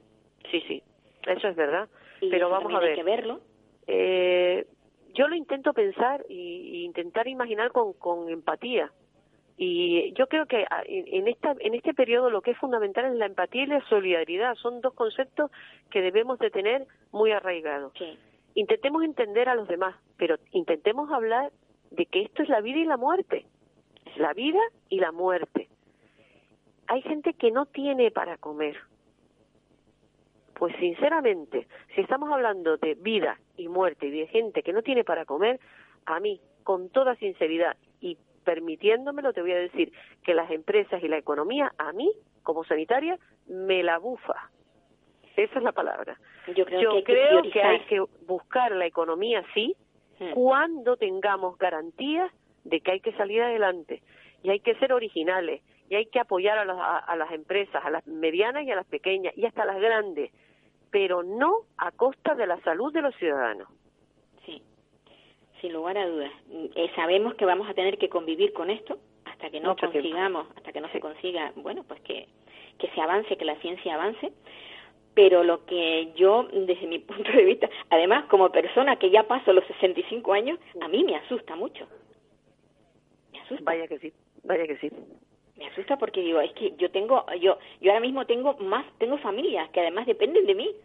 H: Sí, sí, eso es verdad. pero vamos a ver.
E: Hay que verlo.
H: Eh, yo lo intento pensar y, intentar imaginar con, con empatía. Y yo creo que ah, en, esta, en este periodo lo que es fundamental es la empatía y la solidaridad. Son dos conceptos que debemos de tener muy arraigados. Intentemos entender a los demás, pero intentemos hablar de que esto es la vida y la muerte. La vida y la muerte. Hay gente que no tiene para comer. Pues sinceramente, si estamos hablando de vida y muerte y de gente que no tiene para comer, a mí, con toda sinceridad y permitiéndomelo, te voy a decir que las empresas y la economía, a mí, como sanitaria, me la bufa. Esa es la palabra.
E: Yo creo,
H: que, hay que, buscar la economía, sí, hmm. cuando tengamos garantías de que hay que salir adelante y hay que ser originales y hay que apoyar a las, a las empresas, a las medianas y a las pequeñas y hasta las grandes pero no a costa de la salud de los ciudadanos.
E: Sin lugar a dudas. Eh, sabemos que vamos a tener que convivir con esto hasta que no consigamos, hasta que no se consiga, bueno, pues que, que se avance, que la ciencia avance. Pero lo que yo, desde mi punto de vista, además como persona que ya paso los 65 años, a mí me asusta mucho. Me asusta.
H: Vaya que sí, vaya que sí
E: me asusta porque digo, es que yo tengo, yo, yo ahora mismo tengo más, tengo familias que además dependen de mí.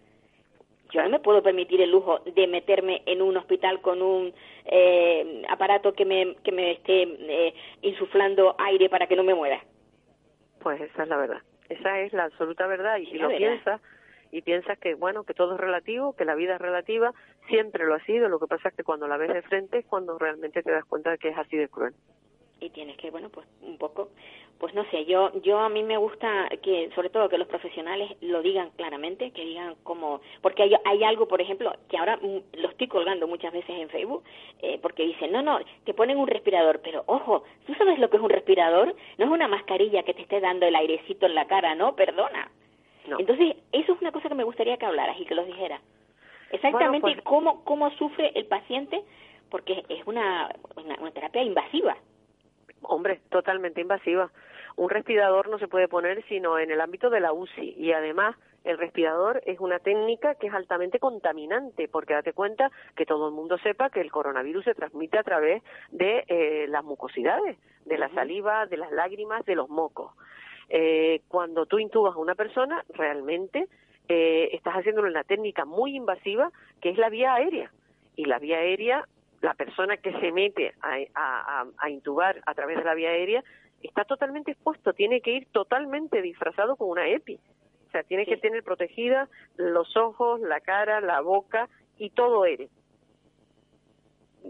E: Yo no me puedo permitir el lujo de meterme en un hospital con un eh, aparato que me, que me esté eh, insuflando aire para que no me muera.
H: Pues esa es la verdad. Esa es la absoluta verdad. Y si lo piensas y piensas que, bueno, que todo es relativo, que la vida es relativa, siempre lo ha sido. Lo que pasa es que cuando la ves de frente es cuando realmente te das cuenta de que es así de cruel
E: y tienes que bueno pues un poco pues no sé yo yo a mí me gusta que sobre todo que los profesionales lo digan claramente que digan cómo porque hay, hay algo por ejemplo que ahora mm, lo estoy colgando muchas veces en Facebook eh, porque dicen no no te ponen un respirador pero ojo tú sabes lo que es un respirador no es una mascarilla que te esté dando el airecito en la cara no perdona. Entonces eso es una cosa que me gustaría que hablaras y que los dijeras. Exactamente pues cómo cómo sufre el paciente porque es una, una terapia invasiva
H: Hombre, totalmente invasiva. Un respirador no se puede poner sino en el ámbito de la UCI y además el respirador es una técnica que es altamente contaminante, porque date cuenta que todo el mundo sepa que el coronavirus se transmite a través de eh, las mucosidades, de la saliva, de las lágrimas, de los mocos. Eh, cuando tú intubas a una persona, realmente eh, estás haciéndolo en una técnica muy invasiva, que es la vía aérea. Y la vía aérea, la persona que se mete a, a, a intubar a través de la vía aérea está totalmente expuesto, tiene que ir totalmente disfrazado con una EPI. O sea, tiene que tener protegida los ojos, la cara, la boca y todo él.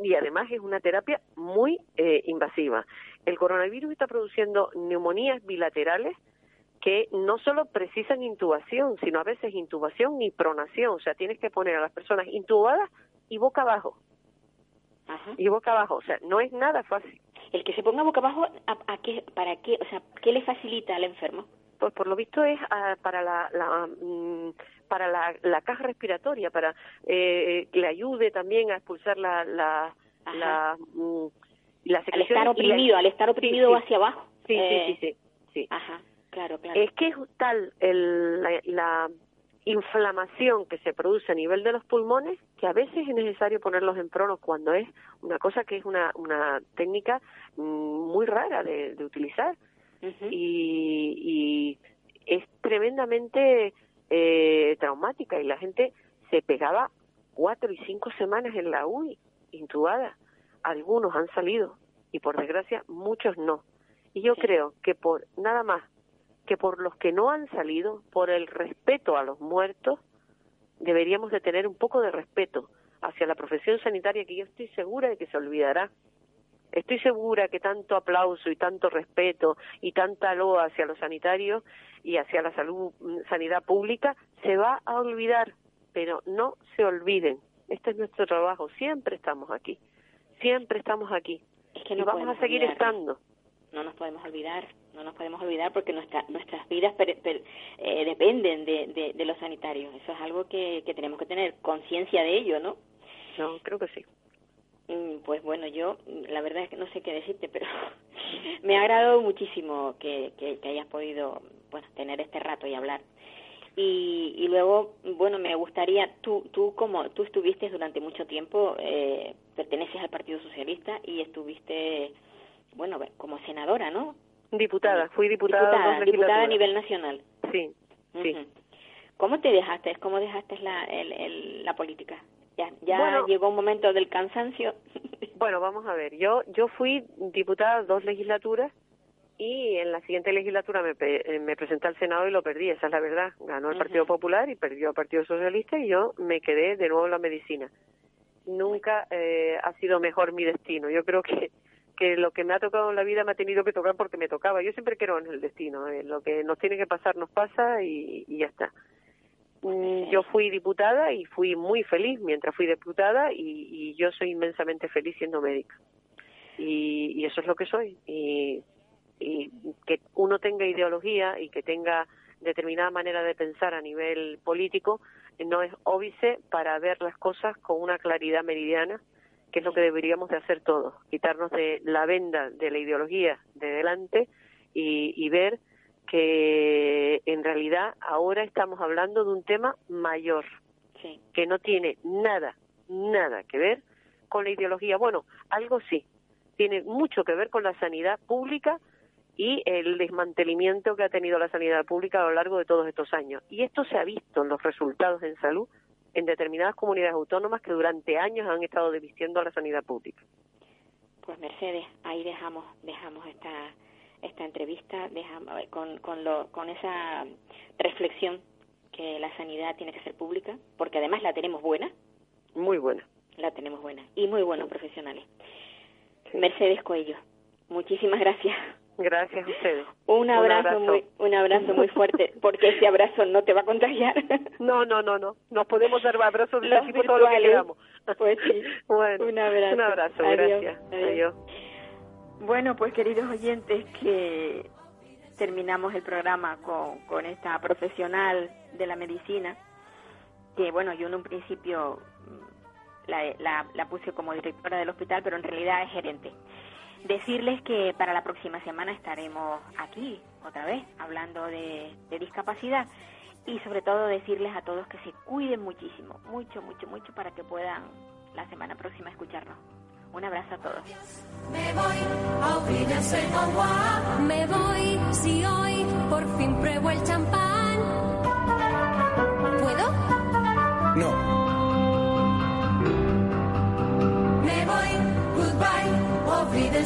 H: Y además es una terapia muy eh, invasiva. El coronavirus está produciendo neumonías bilaterales que no solo precisan intubación, sino a veces intubación y pronación. O sea, tienes que poner a las personas intubadas y boca abajo. Y boca abajo. O sea, no es nada fácil.
E: El que se ponga boca abajo, ¿a, qué, ¿para qué? O sea, ¿qué le facilita al enfermo?
H: Pues por lo visto es ah, para la, la mm, para la, la, caja respiratoria, para eh, que le ayude también a expulsar la la la, mm,
E: la al estar oprimido, al estar oprimido hacia abajo.
H: Sí, sí, sí, sí,
E: sí. Ajá, claro, claro.
H: Es que es tal el, la, la inflamación que se produce a nivel de los pulmones que a veces es necesario ponerlos en pronos cuando es una cosa que es una, una técnica mm, muy rara de, de utilizar. Y, y, es tremendamente eh, traumática y la gente se pegaba cuatro y cinco semanas en la UI intubada. Algunos han salido y por desgracia muchos no. Y yo creo que por nada más que por los que no han salido, por el respeto a los muertos, deberíamos de tener un poco de respeto hacia la profesión sanitaria que yo estoy segura de que se olvidará. Estoy segura que tanto aplauso y tanto respeto y tanta loa hacia los sanitarios y hacia la salud, mm, sanidad pública se va a olvidar, pero no se olviden. Este es nuestro trabajo, siempre estamos aquí, siempre estamos aquí.
E: Es que no
H: vamos a seguir estando
E: no nos podemos olvidar, no nos podemos olvidar porque nuestra, nuestras vidas eh, dependen de, de, los sanitarios. Eso es algo que, que tenemos que tener conciencia de ello, ¿no?
H: No, creo que sí.
E: Mm, pues bueno, yo la verdad es que no sé qué decirte, pero me ha agradado muchísimo que, que, hayas podido bueno, tener este rato y hablar. Y, y luego, bueno, me gustaría, tú, tú como tú estuviste durante mucho tiempo, eh, perteneces al Partido Socialista y estuviste bueno, como senadora, ¿no?
H: Diputada, fui diputada.
E: Diputada, diputada a nivel nacional.
H: Sí, sí.
E: ¿Cómo te dejaste? ¿Cómo dejaste la, el, la política? Ya, ya llegó un momento del cansancio.
H: bueno, vamos a ver. Yo, yo fui diputada dos legislaturas y en la siguiente legislatura me, eh, me presenté al Senado y lo perdí, esa es la verdad. Ganó el Partido Popular y perdió el Partido Socialista y yo me quedé de nuevo en la medicina. Nunca eh, ha sido mejor mi destino. Yo creo que que lo que me ha tocado en la vida me ha tenido que tocar porque me tocaba. Yo siempre creo en el destino, eh, lo que nos tiene que pasar nos pasa y, ya está. Mm, yo fui diputada y fui muy feliz mientras fui diputada y, yo soy inmensamente feliz siendo médica. Y, eso es lo que soy. Y, y que uno tenga ideología y que tenga determinada manera de pensar a nivel político no es óbice para ver las cosas con una claridad meridiana que es lo que deberíamos de hacer todos, quitarnos de la venda de la ideología de delante y, ver que en realidad ahora estamos hablando de un tema mayor, que no tiene nada, nada que ver con la ideología. Bueno, algo sí, tiene mucho que ver con la sanidad pública y el desmantelamiento que ha tenido la sanidad pública a lo largo de todos estos años. Y esto se ha visto en los resultados en salud en determinadas comunidades autónomas que durante años han estado desvistiendo a la sanidad pública.
E: Pues Mercedes, ahí dejamos dejamos esta esta entrevista dejamos, con con, lo, con esa reflexión que la sanidad tiene que ser pública, porque además la tenemos buena.
H: Muy buena.
E: La tenemos buena y muy buenos profesionales. Mercedes Coello, muchísimas gracias.
H: Gracias a ustedes.
E: Un abrazo, muy un abrazo muy fuerte, porque ese abrazo no te va a contagiar.
H: No, no, no, no. Nos podemos dar abrazos de tipo todo lo que queramos.
E: Pues sí.
H: Bueno,
E: un abrazo.
H: Un abrazo, gracias. Adiós.
E: Bueno, pues queridos oyentes, que terminamos el programa con, con esta profesional de la medicina, que bueno, yo en un principio mm, la, la, la puse como directora del hospital, pero en realidad es gerente. Decirles que para la próxima semana estaremos aquí otra vez hablando de, discapacidad y sobre todo decirles a todos que se cuiden muchísimo, mucho, mucho, mucho para que puedan la semana próxima escucharnos. Un abrazo a todos.
C: Me voy, Me voy si hoy por fin pruebo el champán. time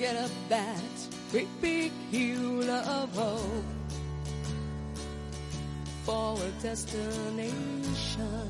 A: Get up that great big hill of hope for a destination.